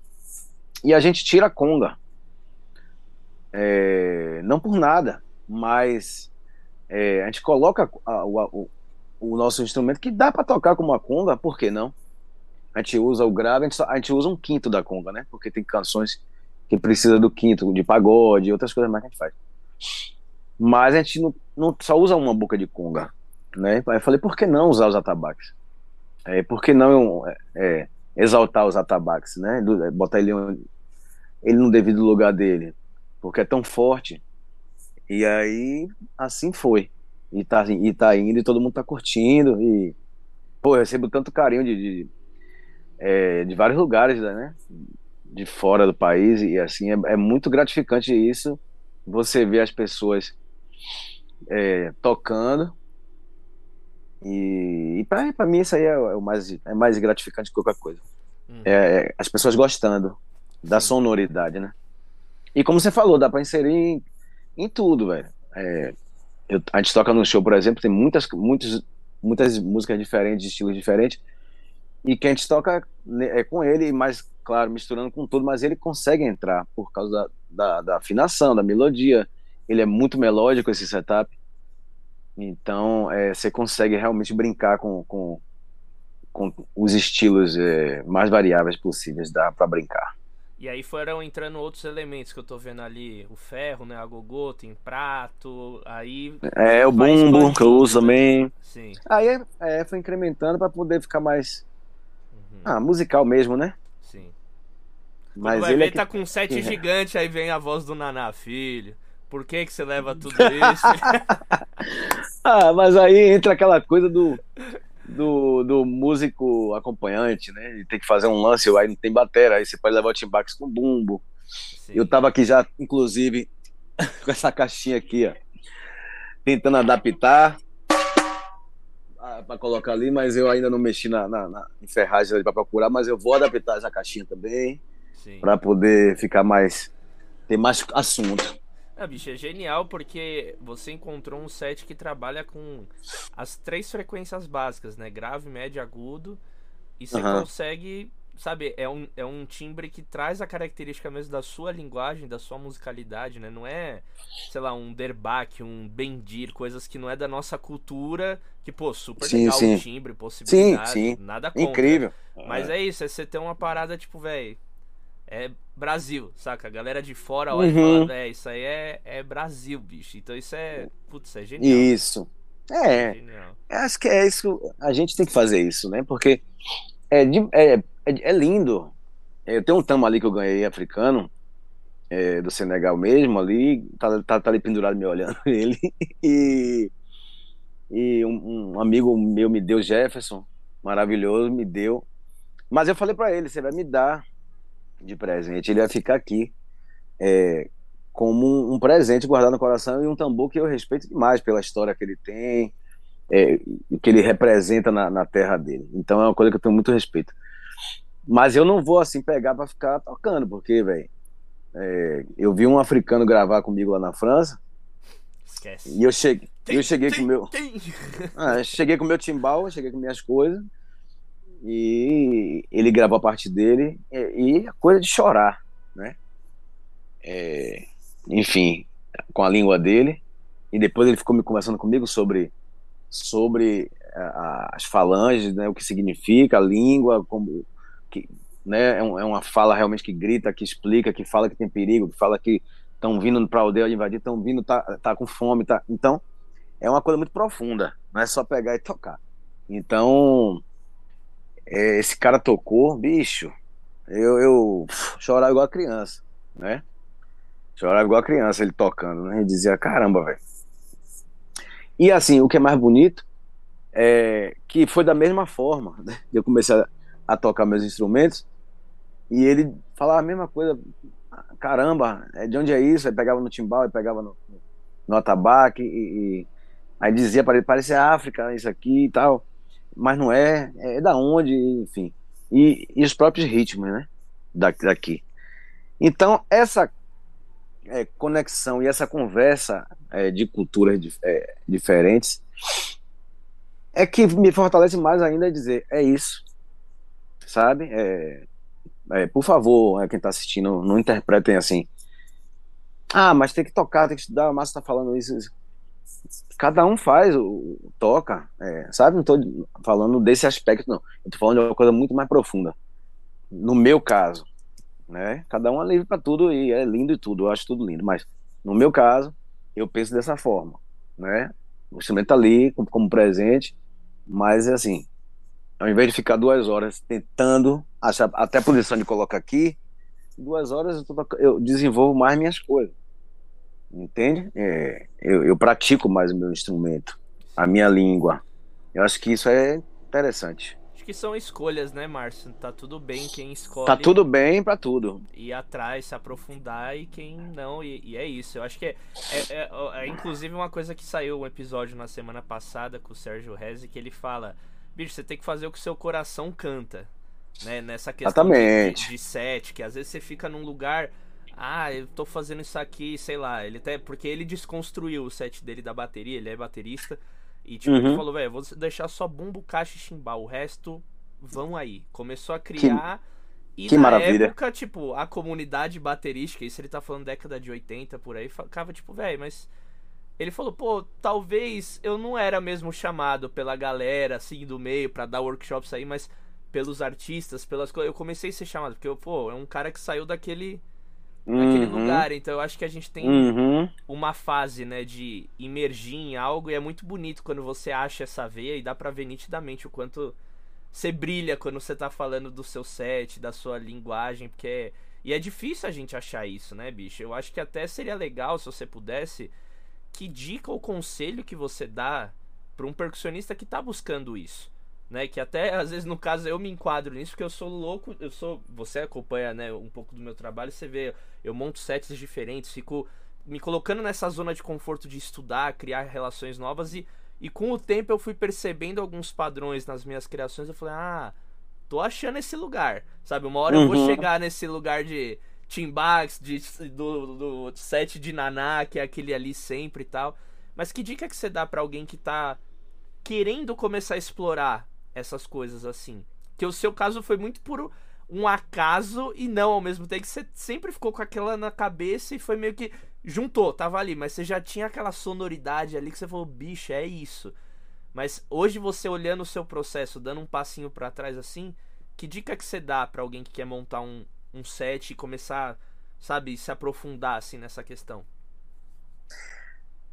e a gente tira a conga. É, não por nada, mas é, a gente coloca a, o, o, nosso instrumento que dá para tocar como a conga, por que não? A gente usa o grave, a gente, a gente, usa um quinto da conga, né? Porque tem canções que precisa do quinto, de pagode, outras coisas mais que a gente faz. Mas a gente não, não só usa uma boca de conga, né? Aí eu falei, por que não usar os atabaques? É, por que não é, é exaltar os atabaques, né? É, botar ele, ele no devido lugar dele, porque é tão forte e aí, assim foi. E tá, e tá indo e todo mundo tá curtindo. E, pô, eu recebo tanto carinho de, de, é, de vários lugares, né? De fora do país. E assim, é, é muito gratificante isso. Você ver as pessoas é, tocando. E, e para mim isso aí é, é, o mais, é mais gratificante que qualquer coisa. Uhum. É, as pessoas gostando da sonoridade, né? E como você falou, dá para inserir em tudo, velho. É, eu, a gente toca no show, por exemplo, tem muitas, muitas, muitas músicas diferentes, estilos diferentes, e que a gente toca né, é com ele, mas, claro, misturando com tudo, mas ele consegue entrar por causa da, da, da afinação, da melodia. Ele é muito melódico, esse setup. Então, é, você consegue realmente brincar com, com, com os estilos é, mais variáveis possíveis, dá para brincar. E aí foram entrando outros elementos que eu tô vendo ali. O ferro, né? A gogô, tem prato. Aí. É, o bumbo que eu uso né? também. Sim. Aí é, foi incrementando para poder ficar mais. Uhum. Ah, musical mesmo, né? Sim. Mas vai ele é ver, é que... tá com um set [laughs] gigante, aí vem a voz do Naná, filho. Por que que você leva tudo isso? [laughs] ah, mas aí entra aquela coisa do, do, do músico acompanhante, né? Ele tem que fazer um lance, aí não tem bateria, aí você pode levar o timbax com bumbo. Sim. Eu tava aqui já, inclusive, [laughs] com essa caixinha aqui, ó, tentando adaptar para colocar ali, mas eu ainda não mexi na, na, na ferragem para procurar, mas eu vou adaptar essa caixinha também para poder ficar mais ter mais assunto. Ah, bicho, é genial porque você encontrou um set que trabalha com as três frequências básicas, né? Grave, médio, agudo. E você uhum. consegue, sabe, é um, é um timbre que traz a característica mesmo da sua linguagem, da sua musicalidade, né? Não é, sei lá, um derbach, um bendir, coisas que não é da nossa cultura, que, pô, super sim, legal sim. o timbre, possibilidade, sim, sim. nada contra. Incrível. Mas é, é isso, é você ter uma parada, tipo, velho, é Brasil, saca? A galera de fora olha uhum. e fala, é, isso aí é, é Brasil, bicho. Então isso é, putz, é genial. Isso. É, é acho que é isso, a gente tem que fazer isso, né? Porque é, é, é, é lindo. Eu tenho um tamo ali que eu ganhei africano, é, do Senegal mesmo, ali, tá, tá, tá ali pendurado me olhando [laughs] ele. E, e um, um amigo meu me deu, Jefferson, maravilhoso, me deu. Mas eu falei para ele, você vai me dar de presente, ele vai ficar aqui é, como um, um, presente guardado no coração e um tambor que eu respeito demais pela história que ele tem, é, que ele representa na, na, terra dele. Então é uma coisa que eu tenho muito respeito. Mas eu não vou assim pegar para ficar tocando, porque, velho, é, eu vi um africano gravar comigo lá na França. Esquece. E eu cheguei, tem, eu cheguei tem, com meu, ah, cheguei com meu timbal, cheguei com minhas coisas e ele gravou a parte dele e, e a coisa de chorar, né? É, enfim, com a língua dele e depois ele ficou me conversando comigo sobre sobre a, as falanges, né? O que significa a língua, como que, né? É, um, é uma fala realmente que grita, que explica, que fala que tem perigo, que fala que estão vindo para a aldeia invadir, estão vindo, tá, tá com fome, tá. Então é uma coisa muito profunda, não é só pegar e tocar. Então é, esse cara tocou, bicho, eu, eu chorava igual a criança, né? Chorava igual a criança ele tocando, né? E dizia, caramba, velho. E assim, o que é mais bonito é que foi da mesma forma, né? Eu comecei a, a tocar meus instrumentos e ele falava a mesma coisa, caramba, é de onde é isso? Aí pegava no timbal, pegava no, no atabaque e, e aí dizia ele, parece África, isso aqui e tal mas não é, é da onde, enfim. E, e os próprios ritmos, né? Daqui. Então, essa é, conexão e essa conversa é, de culturas é, diferentes é que me fortalece mais ainda dizer: é isso, sabe? É, é, por favor, é, quem está assistindo, não interpretem assim. Ah, mas tem que tocar, tem que estudar. A Márcia está falando isso, isso cada um faz, toca, é, sabe? Não estou falando desse aspecto, não. Tô falando de uma coisa muito mais profunda. No meu caso, né? Cada um é livre para tudo e é lindo e tudo, eu acho tudo lindo, mas no meu caso, eu penso dessa forma, né? O instrumento tá ali como, como presente, mas é assim, ao invés de ficar duas horas tentando achar até a posição de colocar aqui, duas horas eu, tô, eu desenvolvo mais minhas coisas entende? É, eu, eu pratico mais o meu instrumento, a minha língua. Eu acho que isso é interessante. Acho que são escolhas, né, Márcio? Tá tudo bem quem escolhe. Tá tudo bem para tudo. Ir atrás, se aprofundar e quem não, e, e é isso. Eu acho que é, é, é, é, inclusive uma coisa que saiu um episódio na semana passada com o Sérgio Rezi, que ele fala: bicho, você tem que fazer o que seu coração canta. Né? Nessa questão de, de, de set, que às vezes você fica num lugar ah, eu tô fazendo isso aqui, sei lá, ele até porque ele desconstruiu o set dele da bateria, ele é baterista e tipo, uhum. ele falou, velho, vou deixar só bumbo, caixa e chimbal, o resto vão aí. Começou a criar que, e que na maravilha. época, tipo, a comunidade baterística, isso ele tá falando década de 80 por aí, ficava tipo, velho, mas ele falou, pô, talvez eu não era mesmo chamado pela galera assim do meio para dar workshops aí, mas pelos artistas, pelas coisas, eu comecei a ser chamado, porque pô, é um cara que saiu daquele naquele uhum. lugar. Então eu acho que a gente tem uhum. uma fase, né, de imergir em algo e é muito bonito quando você acha essa veia e dá pra ver nitidamente o quanto você brilha quando você tá falando do seu set, da sua linguagem, porque E é difícil a gente achar isso, né, bicho? Eu acho que até seria legal se você pudesse. Que dica ou conselho que você dá para um percussionista que tá buscando isso? Né, que até às vezes no caso eu me enquadro nisso porque eu sou louco, eu sou, você acompanha, né, um pouco do meu trabalho, você vê, eu monto sets diferentes, fico me colocando nessa zona de conforto de estudar, criar relações novas e, e com o tempo eu fui percebendo alguns padrões nas minhas criações, eu falei: "Ah, tô achando esse lugar". Sabe, uma hora uhum. eu vou uhum. chegar nesse lugar de Timbax, de do, do set de Naná, que é aquele ali sempre e tal. Mas que dica que você dá para alguém que tá querendo começar a explorar essas coisas assim? Que o seu caso foi muito por um acaso e não ao mesmo tempo que você sempre ficou com aquela na cabeça e foi meio que juntou, tava ali, mas você já tinha aquela sonoridade ali que você falou, bicho, é isso. Mas hoje você olhando o seu processo, dando um passinho para trás assim, que dica que você dá para alguém que quer montar um, um set e começar, sabe, se aprofundar assim nessa questão?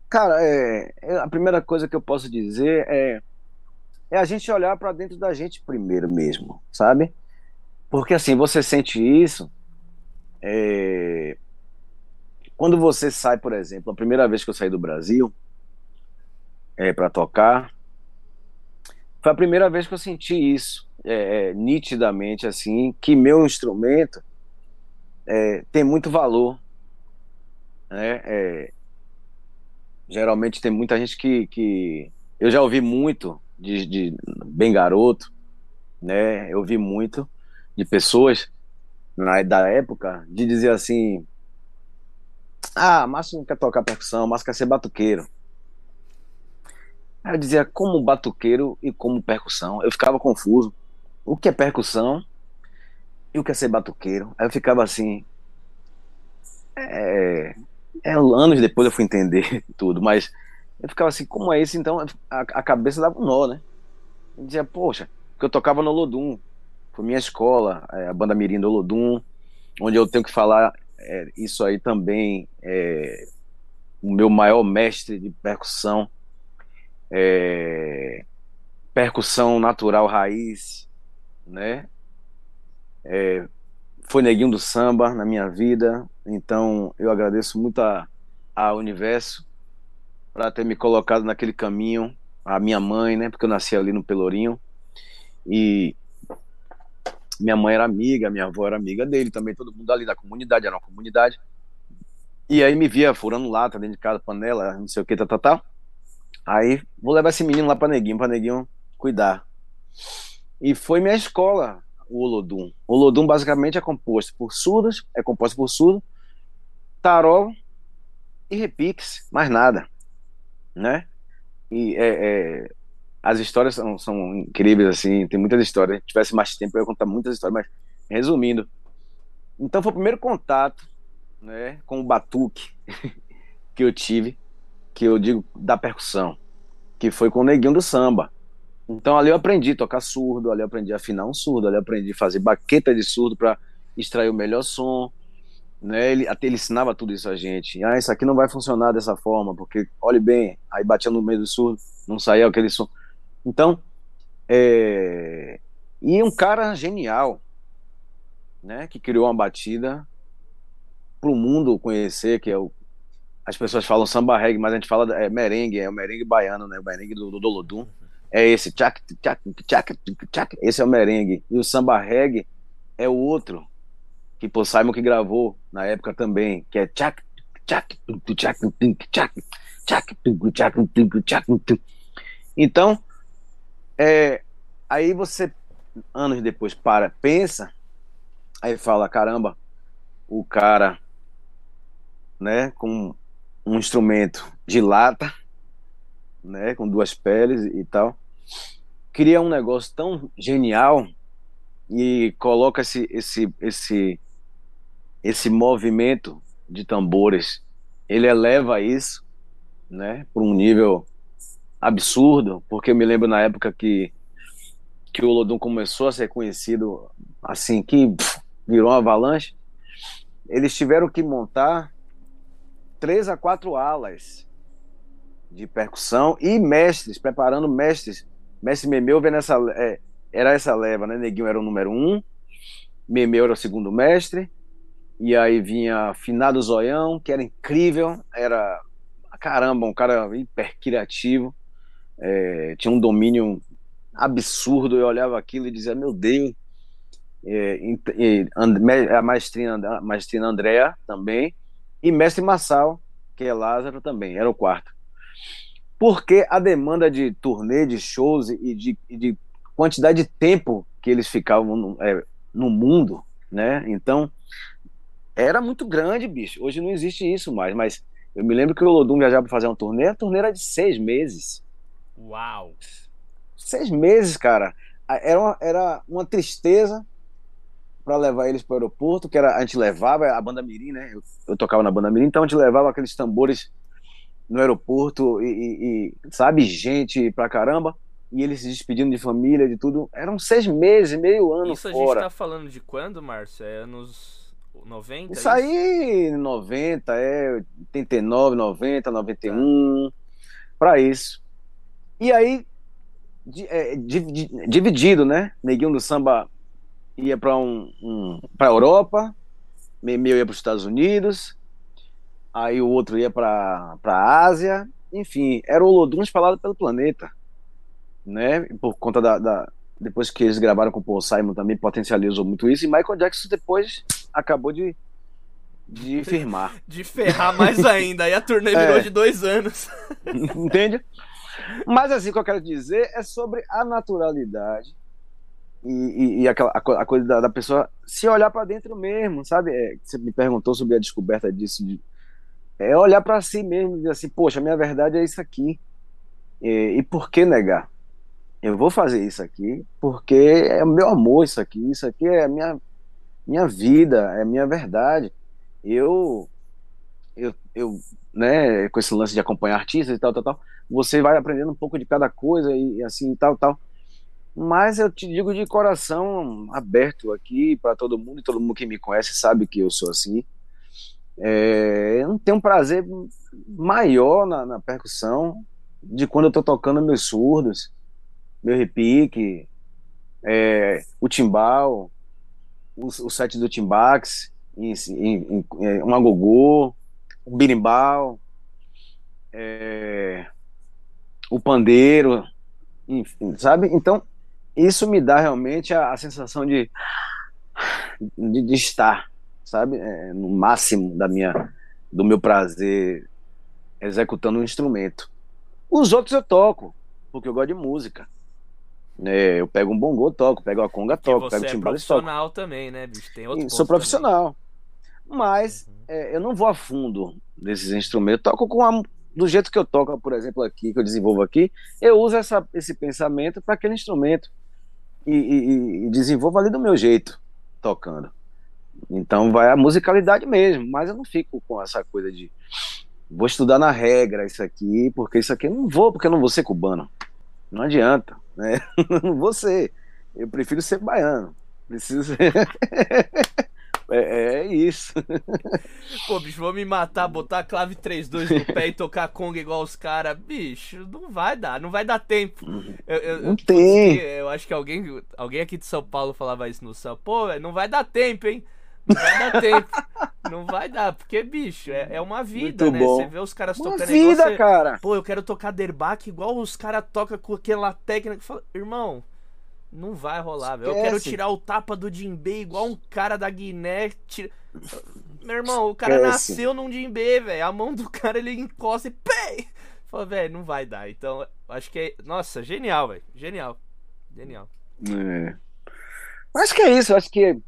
Cara, é, é a primeira coisa que eu posso dizer é é a gente olhar para dentro da gente primeiro mesmo, sabe? Porque assim, você sente isso é, quando você sai, por exemplo, a primeira vez que eu saí do Brasil é, para tocar, foi a primeira vez que eu senti isso é, é, nitidamente, assim, que meu instrumento é, tem muito valor. Né? É, geralmente tem muita gente que, que eu já ouvi muito de, de bem garoto, né? Eu ouvi muito de pessoas na da época de dizer assim, ah, Márcio não quer tocar percussão, Márcio quer ser batuqueiro. Aí eu dizia como batuqueiro e como percussão. Eu ficava confuso. O que é percussão e o que é ser batuqueiro? Aí eu ficava assim. É, é, anos depois eu fui entender [laughs] tudo, mas eu ficava assim, como é isso? Então a, a cabeça dava um nó, né? Eu dizia, poxa, porque eu tocava no Lodum, foi minha escola, é, a banda Mirim do Lodum, onde eu tenho que falar é, isso aí também é o meu maior mestre de percussão, é, percussão natural raiz, né? É, foi neguinho do samba na minha vida, então eu agradeço muito a, a Universo para ter me colocado naquele caminho, a minha mãe, né? Porque eu nasci ali no Pelourinho e minha mãe era amiga, minha avó era amiga dele também, todo mundo ali da comunidade, era uma comunidade. E aí me via furando lata dentro de casa, panela, não sei o que, tá, tá, tá. Aí vou levar esse menino lá para Neguinho, para Neguinho cuidar. E foi minha escola, o Olodum. O Olodum basicamente é composto por surdos, é composto por surdo, tarol e repiques, mais nada, né? E é, é, as histórias são, são incríveis, assim, tem muitas histórias. Se tivesse mais tempo, eu ia contar muitas histórias, mas resumindo. Então foi o primeiro contato né, com o batuque [laughs] que eu tive, que eu digo da percussão, que foi com o neguinho do samba. Então ali eu aprendi a tocar surdo, ali eu aprendi a afinar um surdo, ali eu aprendi a fazer baqueta de surdo para extrair o melhor som. Né? Ele, até ele ensinava tudo isso a gente. Ah, isso aqui não vai funcionar dessa forma, porque olhe bem, aí batia no meio do surdo, não saía aquele som. Então, é... e um cara genial, né, que criou uma batida para o mundo conhecer, que é o as pessoas falam samba reggae, mas a gente fala é merengue, é o merengue baiano, né, o merengue do, do Dolodum. É esse, tchac, tchac, tchac, tchac, esse é o merengue. E o samba reggae é o outro, que Paul Simon que gravou na época também, que é tchac, tchac, tchac, tchac, tchac, tchac, tchac, Então, é, aí você, anos depois, para, pensa, aí fala, caramba, o cara, né, com um instrumento de lata, né, com duas peles e tal, cria um negócio tão genial e coloca esse esse esse esse movimento de tambores, ele eleva isso, né, para um nível absurdo, porque eu me lembro na época que, que o Lodum começou a ser conhecido assim, que virou uma avalanche, eles tiveram que montar três a quatro alas de percussão e mestres, preparando mestres. Mestre Memeu vendo essa, é, era essa leva, né? Neguinho era o número um, Memeu era o segundo mestre, E aí vinha Finado Zoião, que era incrível, era caramba, um cara hiper criativo, é, tinha um domínio absurdo. Eu olhava aquilo e dizia: Meu Deus, é, e, a maestrina, maestrina Andréa também, e mestre Massal, que é Lázaro também, era o quarto. Porque a demanda de turnê, de shows e de, de quantidade de tempo que eles ficavam no, é, no mundo, né? Então, era muito grande, bicho. Hoje não existe isso mais, mas eu me lembro que o Lodum viajava para fazer uma turnê, a turnê era de seis meses. Uau! Seis meses, cara. Era uma, era uma tristeza para levar eles para o aeroporto, que era, a gente levava a banda Mirim, né? Eu, eu, tocava na banda Mirim, então a gente levava aqueles tambores no aeroporto e, e, e, sabe, gente pra caramba, e eles se despedindo de família, de tudo. Eram seis meses, meio ano Isso fora. Isso a gente tá falando de quando, Márcio? É anos 90? Isso, aí, 90, é 89, 90, 91, tá. para isso. E aí, é, dividido, né? Neguinho do samba ia para um, um para Europa, meu ia para os Estados Unidos, aí o outro ia para a Ásia, enfim, era o Lodum espalhado pelo planeta, né? Por conta da, da, depois que eles gravaram com o Paul Simon também potencializou muito isso e Michael Jackson depois acabou de de [laughs] firmar. De ferrar mais ainda. Aí a turnê [laughs] virou é. de dois anos. [laughs] Entende? Mas assim, o que eu quero dizer é sobre a naturalidade e, e, e aquela, a, a, coisa da, da, pessoa se olhar para dentro mesmo, sabe? É, você me perguntou sobre a descoberta disso. De, é olhar para si mesmo e dizer assim: poxa, minha verdade é isso aqui. E, e por que negar? Eu vou fazer isso aqui porque é o meu amor, isso aqui. Isso aqui é a minha, minha vida, é minha verdade. Eu, eu, eu né, com esse lance de acompanhar artistas e tal, tal, tal, você vai aprendendo um pouco de cada coisa e assim, tal, tal. Mas eu te digo de coração aberto aqui para todo mundo, e todo mundo que me conhece sabe que eu sou assim. É, eu não tenho um prazer maior na, na percussão de quando eu estou tocando meus surdos, meu repique, é, o timbal, o, o set do timbax, é, um agogô, um birimbau, é, o pandeiro, enfim, sabe? Então, isso me dá realmente a, a sensação de, de, de, estar, sabe, é, no máximo da minha, do meu prazer executando um instrumento. Os outros eu toco, porque eu gosto de música. É, eu pego um bongô, toco, pego a conga, toco, pego o timbal, é profissional toco. também, né, bicho? Tem outro Sou profissional. Também. Mas uhum. é, eu não vou a fundo desses instrumentos. Eu toco com a, do jeito que eu toco, por exemplo, aqui, que eu desenvolvo aqui, eu uso essa, esse pensamento para aquele instrumento e, e, e desenvolvo ali do meu jeito, tocando. Então vai a musicalidade mesmo, mas eu não fico com essa coisa de vou estudar na regra isso aqui, porque isso aqui eu não vou, porque eu não vou ser cubano. Não adianta, né? Não vou ser. Eu prefiro ser baiano. Preciso ser. [laughs] É, é, isso. [laughs] Pô, bicho, vou me matar, botar a clave 3-2 no pé e tocar conga igual os caras. Bicho, não vai dar, não vai dar tempo. Eu, eu, não tem. Eu acho que alguém, alguém aqui de São Paulo falava isso no São Pô, não vai dar tempo, hein? Não vai dar tempo. Não vai dar, porque, bicho, é, é uma vida, Muito né? Bom. Você vê os caras uma tocando vida, você, cara. Pô, eu quero tocar derbaque igual os caras tocam com aquela técnica. Fala, irmão, não vai rolar, velho. Eu quero tirar o tapa do Jinbe igual um cara da Guiné. Tira... Meu irmão, o cara Esquece. nasceu num Jinbe, velho. A mão do cara ele encosta e pé! Fala, velho, não vai dar. Então, acho que é. Nossa, genial, velho. Genial. Genial. É. Acho que é isso. Acho que.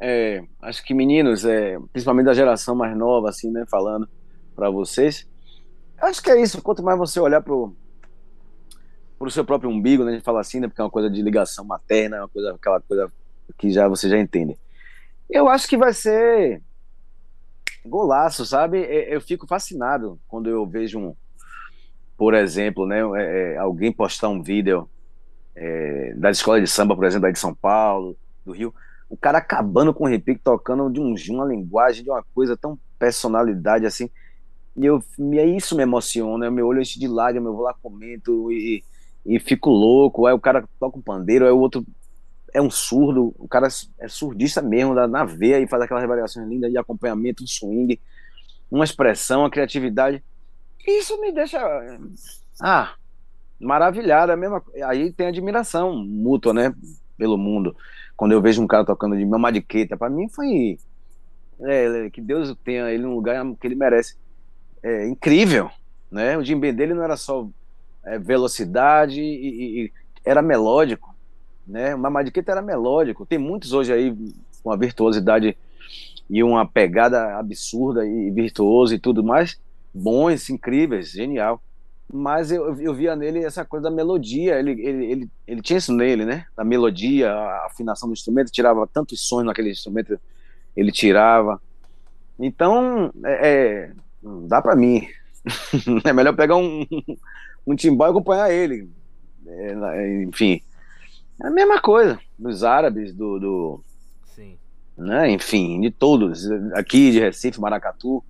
É, acho que meninos, é, principalmente da geração mais nova, assim, né? Falando para vocês. Acho que é isso. Quanto mais você olhar pro, para o seu próprio umbigo, né? A gente fala assim, né? Porque é uma coisa de ligação materna, é uma coisa, aquela coisa que já você já entende. Eu acho que vai ser golaço, sabe? Eu fico fascinado quando eu vejo um, por exemplo, né? É, é, alguém postar um vídeo é, da escola de samba, por exemplo, da de São Paulo, do Rio, o cara acabando com o repique, tocando de, um, de uma linguagem, de uma coisa tão personalidade assim. E eu, e isso me emociona, meu olho enche de lágrimas, eu vou lá comento e, e fico louco, aí o cara toca um pandeiro, aí o outro é um surdo, o cara é surdista mesmo, na, na veia e faz aquelas variações lindas de acompanhamento, de swing, uma expressão, uma criatividade. Isso me deixa. Ah, maravilhado. É mesmo, aí tem admiração mútua, né? Pelo mundo. Quando eu vejo um cara tocando de mamadiqueta, para mim foi. É, que Deus tenha ele num lugar que ele merece. É incrível, né? O djembe dele não era só é, velocidade e, e, era melódico, né? O mamadiqueta era melódico. Tem muitos hoje aí com a virtuosidade e uma pegada absurda e virtuoso e tudo mais, bons, incríveis, genial mas eu, eu via nele essa coisa da melodia, ele, ele, ele, ele tinha isso nele, né? A melodia, a afinação do instrumento, tirava tantos sons naquele instrumento, ele tirava. Então, é, é dá para mim. [laughs] é melhor pegar um, um timbal e acompanhar ele. É, enfim, é a mesma coisa dos árabes, do, do Sim. Né? enfim, de todos. Aqui de Recife, Maracatu,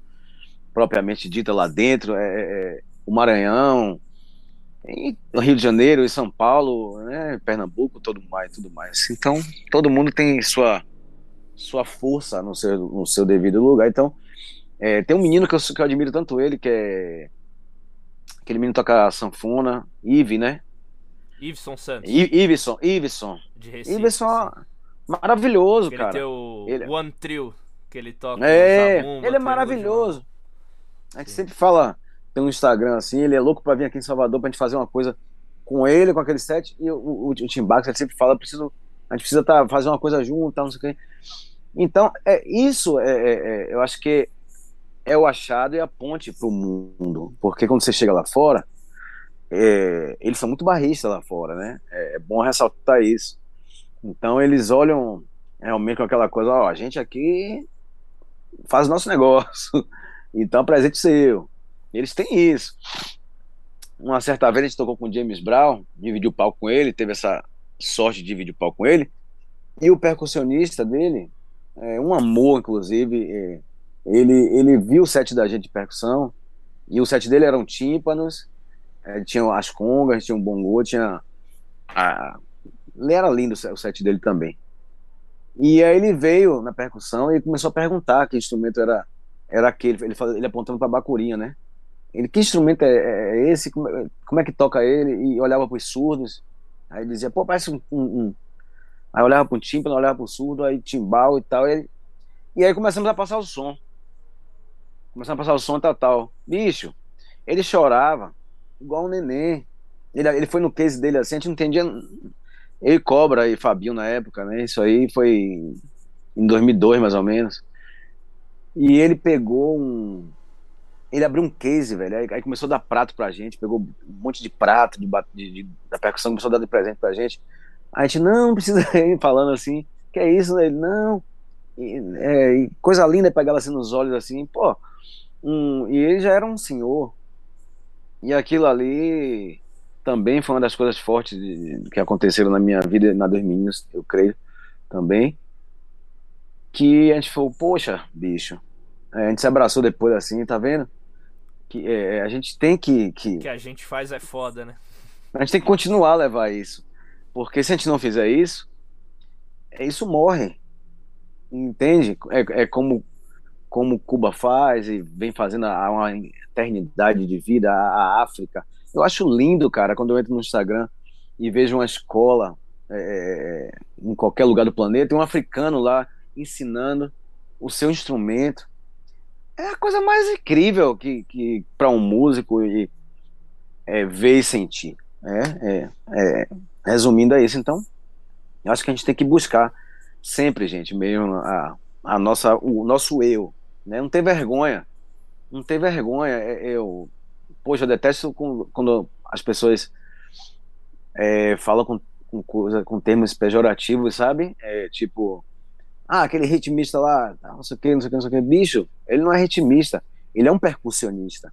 propriamente dita lá dentro, é, é o Maranhão, no Rio de Janeiro, em São Paulo, né, Pernambuco, todo mais, tudo mais. Então, todo mundo tem sua sua força no seu, no seu devido lugar. Então, é, tem um menino que eu, que eu admiro tanto ele, que é aquele menino toca sanfona, Ive, né? Iveson Santos. I, Iveson, Iveson. De Recife. Iveson, maravilhoso, ele cara. Tem o ele... One Trio que ele toca. É, ele é maravilhoso. A gente sempre fala tem um Instagram assim, ele é louco para vir aqui em Salvador pra gente fazer uma coisa com ele, com aquele set, e o, o, o Tim Bax, ele sempre fala, preciso, a gente precisa tá, fazer uma coisa junto, tal, não sei o quê. Então, é, isso é, é, é, eu acho que é o achado e a ponte pro mundo, porque quando você chega lá fora, é, eles são muito barristas lá fora, né? É, é bom ressaltar isso. Então, eles olham realmente com aquela coisa, ó, a gente aqui faz nosso [laughs] negócio, então presente seu. Eles têm isso. Uma certa vez a gente tocou com o James Brown, dividiu o palco com ele, teve essa sorte de dividir o palco com ele. E o percussionista dele, é, um amor, inclusive, é, ele, ele viu o set da gente de percussão, e o set dele eram tímpanos, é, tinha as congas, tinha um bongô, tinha. A... Era lindo o set dele também. E aí ele veio na percussão e começou a perguntar que instrumento era, era aquele. Ele, ele apontando para a bacurinha, né? Ele, que instrumento é, é, é esse? Como, é, como, é que toca ele? E olhava para os surdos. Aí dizia, pô, parece um. um, um. Aí olhava para o tímpano, olhava para o surdo, aí timbal e tal. E, e aí começamos a passar o som. Começamos a passar o som e tal, tal. Bicho, ele chorava igual um neném. Ele, ele foi no case dele assim, a gente não entendia. Ele Cobra e Fabinho na época, né? Isso aí foi em 2002 mais ou menos. E ele pegou um ele abriu um case, velho. Aí, aí, começou a dar prato pra gente, pegou um monte de prato de, de, de, da percussão, começou a dar de presente pra gente. A gente, não, precisa [laughs] ir falando assim, que é isso? Ele, não. E, é, e coisa linda é pegar ela assim nos olhos, assim, pô. Um, e ele já era um senhor. E aquilo ali também foi uma das coisas fortes de, que aconteceram na minha vida, na dois meninos, eu creio, também. Que a gente falou, poxa, bicho. A gente se abraçou depois assim, tá vendo? Que é, é, a gente tem que, que. que a gente faz é foda, né? A gente tem que continuar a levar isso. Porque se a gente não fizer isso, é, isso morre. Entende? É, é como, como Cuba faz e vem fazendo há uma eternidade de vida, a, a África. Eu acho lindo, cara, quando eu entro no Instagram e vejo uma escola é, em qualquer lugar do planeta, e um africano lá ensinando o seu instrumento é a coisa mais incrível que, que para um músico e, é, ver e sentir. É, é, é, resumindo é isso, então, acho que a gente tem que buscar sempre, gente, mesmo a, a nossa, o nosso eu, né? Não ter vergonha, não ter vergonha. É, eu, poxa, eu detesto quando as pessoas é, falam com, com, coisa, com termos pejorativos, sabe? Tipo, ah, aquele ritmista lá, não sei o que, não sei o que, não sei o que. Bicho, ele não é ritmista, ele é um percussionista.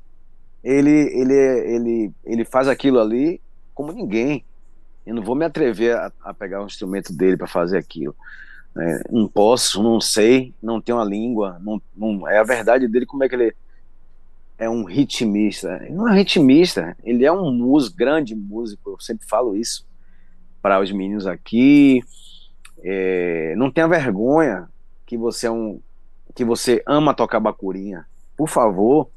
Ele, ele, ele, ele faz aquilo ali como ninguém. Eu não vou me atrever a, a pegar o instrumento dele para fazer aquilo. É, não posso, não sei, não tenho a língua, não, não, é a verdade dele como é que ele é um ritmista. Ele não é ritmista, ele é um músico, grande músico, eu sempre falo isso para os meninos aqui É, não tenha vergonha que você é um que você ama tocar bacurinha. Por favor,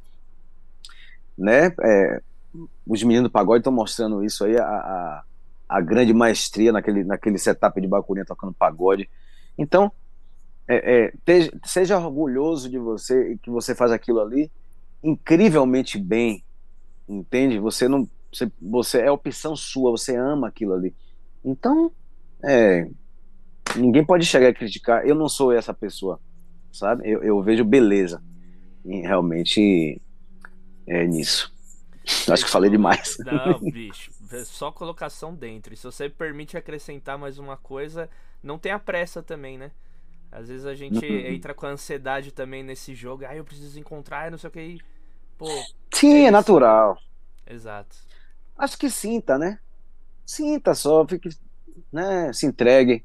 né? É, os meninos do pagode estão mostrando isso aí, a, a, a, grande maestria naquele, naquele setup de bacurinha tocando pagode. Então, é, é, te, seja orgulhoso de você que você faz aquilo ali incrivelmente bem, entende? Você não, você, você é opção sua, você ama aquilo ali. Então, é, ninguém pode chegar a criticar. Eu não sou essa pessoa, sabe? Eu, eu vejo beleza em, realmente é, nisso. Acho que falei demais. Não, bicho. Só colocação dentro. E se você permite acrescentar mais uma coisa, não tem a pressa também, né? Às vezes a gente uhum. entra com ansiedade também nesse jogo. Ah, eu preciso encontrar, não sei o que. Pô, sim, é, é natural. Exato. Acho que sinta, né? Sinta só, fique, né? Se entregue.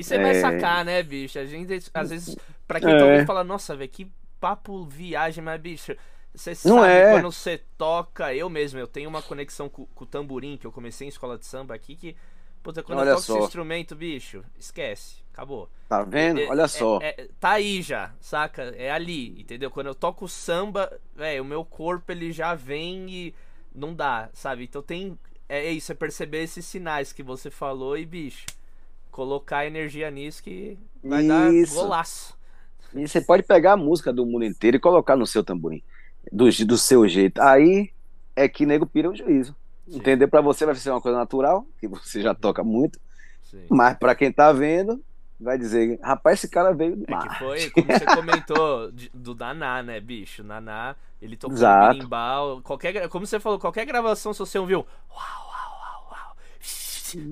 E você é... vai sacar, né, bicho? A gente, às vezes, pra quem tá é. fala, nossa, velho, que papo viagem, mas, bicho, você sabe é. quando você toca, eu mesmo, eu tenho uma conexão com, com, o tamborim, que eu comecei em escola de samba aqui, que, puta, quando Olha eu toco só. esse instrumento, bicho, esquece, acabou. Tá vendo? Olha é, só. É, tá aí já, saca? É ali, entendeu? Quando eu toco samba, é, o meu corpo ele já vem e não dá, sabe? Então tem. É, é isso, é perceber esses sinais que você falou e, bicho, colocar energia nisso que vai isso. dar golaço. E você pode pegar a música do mundo inteiro e colocar no seu tamborim. Do, do seu jeito. Aí é que nego pira o juízo. Sim. Entender? Para você vai ser uma coisa natural, que você já toca muito. Sim. Mas para quem tá vendo, vai dizer, rapaz, esse cara veio do mar. É que foi, como você [laughs] comentou, do Naná, né, bicho? Naná, ele tocou Exato. berimbau, qualquer, como você falou, qualquer gravação, se você ouviu, uau,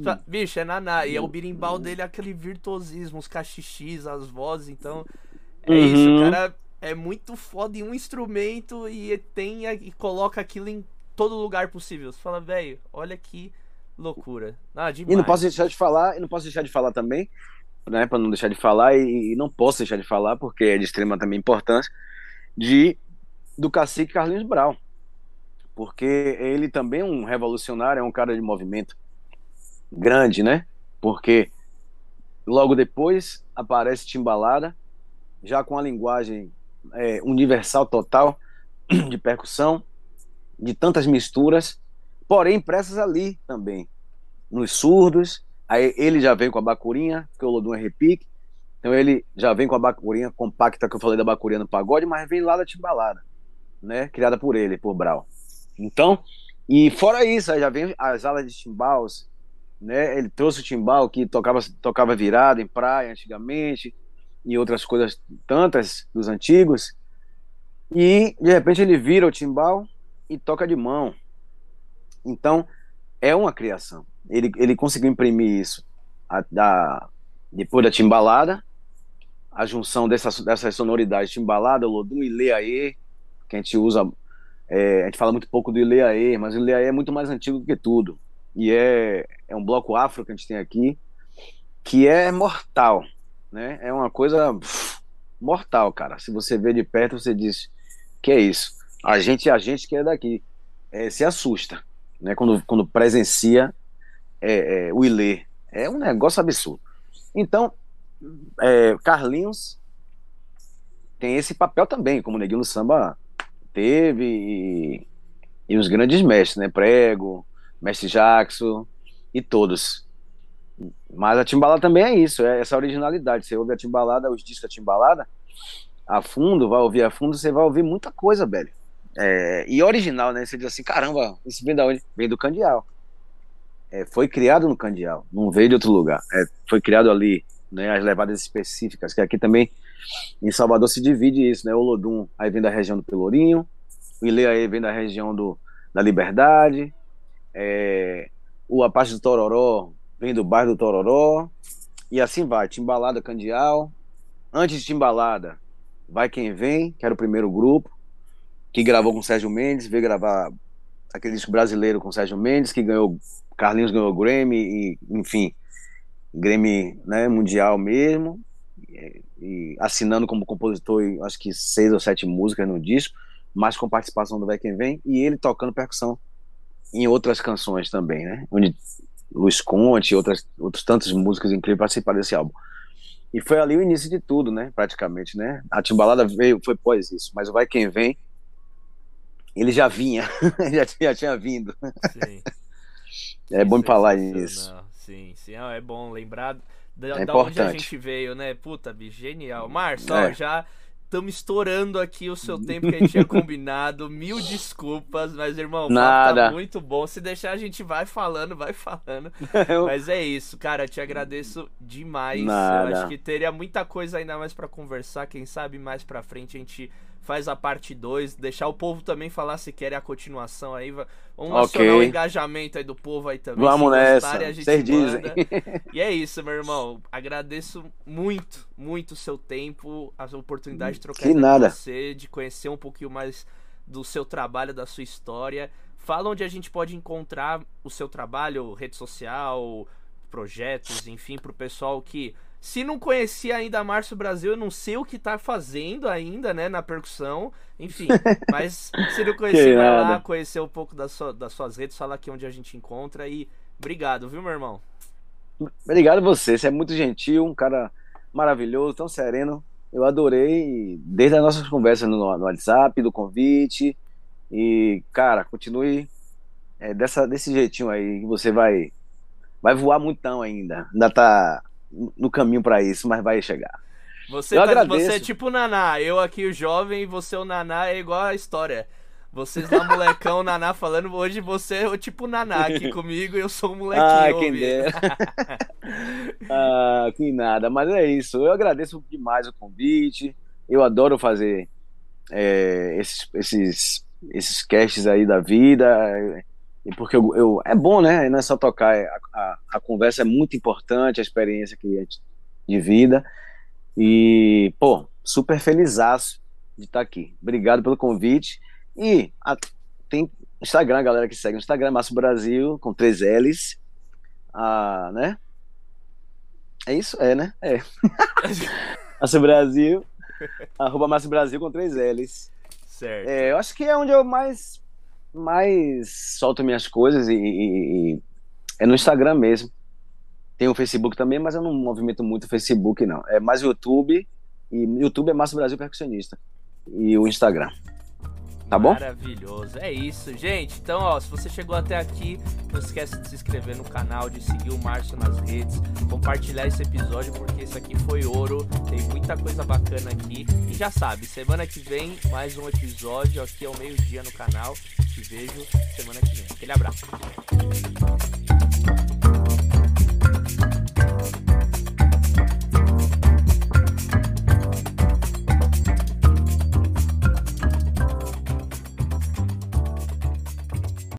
uau, bicho, é Naná, e é o birimbau dele, aquele virtuosismo, os cachixis, as vozes, então, é uhum. isso, o cara é muito foda em um instrumento e tem e coloca aquilo em todo lugar possível. Você fala, velho, olha que loucura. Ah, demais. E não posso deixar de falar, e não posso deixar de falar também né, para não deixar de falar e, e, não posso deixar de falar porque é de extrema também importância de do cacique Carlinhos Brau, porque ele também é um revolucionário, é um cara de movimento grande, né? Porque logo depois aparece Timbalada, já com a linguagem é, universal total [clears throat] de percussão, de tantas misturas, porém impressas ali também, nos surdos, Aí ele já vem com a bacurinha, que o Lodum é repique. Então ele já vem com a bacurinha compacta que eu falei da bacurinha no pagode, mas vem lá da timbalada, né? Criada por ele, por Brau. Então, e fora isso, aí já vem as alas de timbals, né? Ele trouxe o timbal que tocava, tocava virado em praia antigamente e outras coisas tantas dos antigos. E de repente ele vira o timbal e toca de mão. Então, é uma criação ele, ele conseguiu imprimir isso a, da, depois da timbalada, a junção dessas, dessas sonoridades, timbalada, lodum e leaê, que a gente usa, é, a gente fala muito pouco do ileaê, mas o ileaê é muito mais antigo que tudo, e é, é um bloco afro que a gente tem aqui, que é mortal, né? É uma coisa pff, mortal, cara. Se você vê de perto, você diz, que é isso? A gente, a gente que é daqui, é, se assusta, né? Quando, quando presencia é, é, o Ilê. É um negócio absurdo. Então, é, Carlinhos tem esse papel também, como o Neguinho Samba teve, e, e, os grandes mestres, né? Prego, Mestre Jackson e todos. Mas a timbalada também é isso, é essa originalidade. Você ouve a timbalada, os discos da timbalada, a fundo, vai ouvir a fundo, você vai ouvir muita coisa, velho. É, e original, né? Você diz assim, caramba, isso vem da onde? Vem do Candial é, foi criado no Candial, não veio de outro lugar. É, foi criado ali, né, as levadas específicas, que aqui também em Salvador se divide isso, né? O Lodum aí vem da região do Pelourinho, o Ileaê vem da região do, da Liberdade, é, o Apache do Tororó vem do bairro do Tororó, e assim vai, Timbalada, Candial. Antes de Timbalada, vai quem vem, que era o primeiro grupo, que gravou com Sérgio Mendes, veio gravar aquele disco brasileiro com Sérgio Mendes, que ganhou Carlinhos ganhou Grammy, e, enfim, Grammy né, mundial mesmo, e, e assinando como compositor, acho que seis ou sete músicas no disco, mas com participação do Vai Quem Vem, e ele tocando percussão em outras canções também, né? Onde Luiz Conte, outras, outros tantos músicos incríveis participaram desse álbum. E foi ali o início de tudo, né? Praticamente, né? A Timbalada veio, foi pós isso, mas o Vai Quem Vem, ele já vinha, [laughs] já, já tinha vindo. Sim. [laughs] É bom falar isso. Sim, sim, é bom lembrar da, é da onde a gente veio, né? Puta, bicho, genial. Márcio, é. já estamos estourando aqui o seu tempo que a gente tinha [laughs] combinado. Mil desculpas, mas, irmão, o tá muito bom. Se deixar, a gente vai falando, vai falando. [laughs] mas é isso, cara, te agradeço demais. Nada. Eu acho que teria muita coisa ainda mais para conversar. Quem sabe mais pra frente a gente faz a parte 2, deixar o povo também falar se querem a continuação aí. Vamos okay. o engajamento aí do povo aí também. Vamos nessa, vocês dizem. E é isso, meu irmão. Agradeço muito, muito o seu tempo, a oportunidade de trocar com você, de conhecer um pouquinho mais do seu trabalho, da sua história. Fala onde a gente pode encontrar o seu trabalho, rede social, projetos, enfim, pro pessoal que se não conhecia ainda Márcio Brasil, eu não sei o que tá fazendo ainda, né, na percussão. Enfim, [laughs] mas se não conhecia, vai lá conhecer um pouco das, sua, das suas redes, falar aqui onde a gente encontra e obrigado, viu, meu irmão? Obrigado você, você é muito gentil, um cara maravilhoso, tão sereno. Eu adorei desde as nossas conversas no, no WhatsApp, do convite. E, cara, continue é, dessa, desse jeitinho aí, que você vai vai voar muitão ainda. Ainda tá no caminho para isso, mas vai chegar. Você, tá, você é tipo o Naná, eu aqui o jovem, você o Naná é igual a história. Vocês lá, molecão, Naná falando, hoje você é o tipo Naná aqui [laughs] comigo e eu sou o molequinho. Ah, quem dera. [laughs] ah, que nada, mas é isso. Eu agradeço demais o convite. Eu adoro fazer é, esses, esses, esses casts aí da vida. E porque eu, eu, é bom, né? Não é só tocar, é, a, a, a conversa é muito importante, a experiência que de vida. E, pô, super felizaço de estar aqui. Obrigado pelo convite. E a, tem Instagram, galera que segue no Instagram, Márcio Brasil, com três L's. Ah, né? É isso? É, né? É. [laughs] Márcio Brasil, arroba Márcio Brasil com três L's. Certo. É, eu acho que é onde eu mais mais solto minhas coisas e, e, e, é no Instagram mesmo. Tem o Facebook também, mas eu não movimento muito o Facebook, não. É mais o YouTube. E YouTube é Márcio Brasil Percussionista. E o Instagram. Tá bom? Maravilhoso. É isso, gente. Então, ó, se você chegou até aqui, não esquece de se inscrever no canal, de seguir o Márcio nas redes, compartilhar esse episódio, porque isso aqui foi ouro. Tem muita coisa bacana aqui. E já sabe, semana que vem, mais um episódio aqui ao meio-dia no canal. Te vejo semana que vem. Aquele abraço.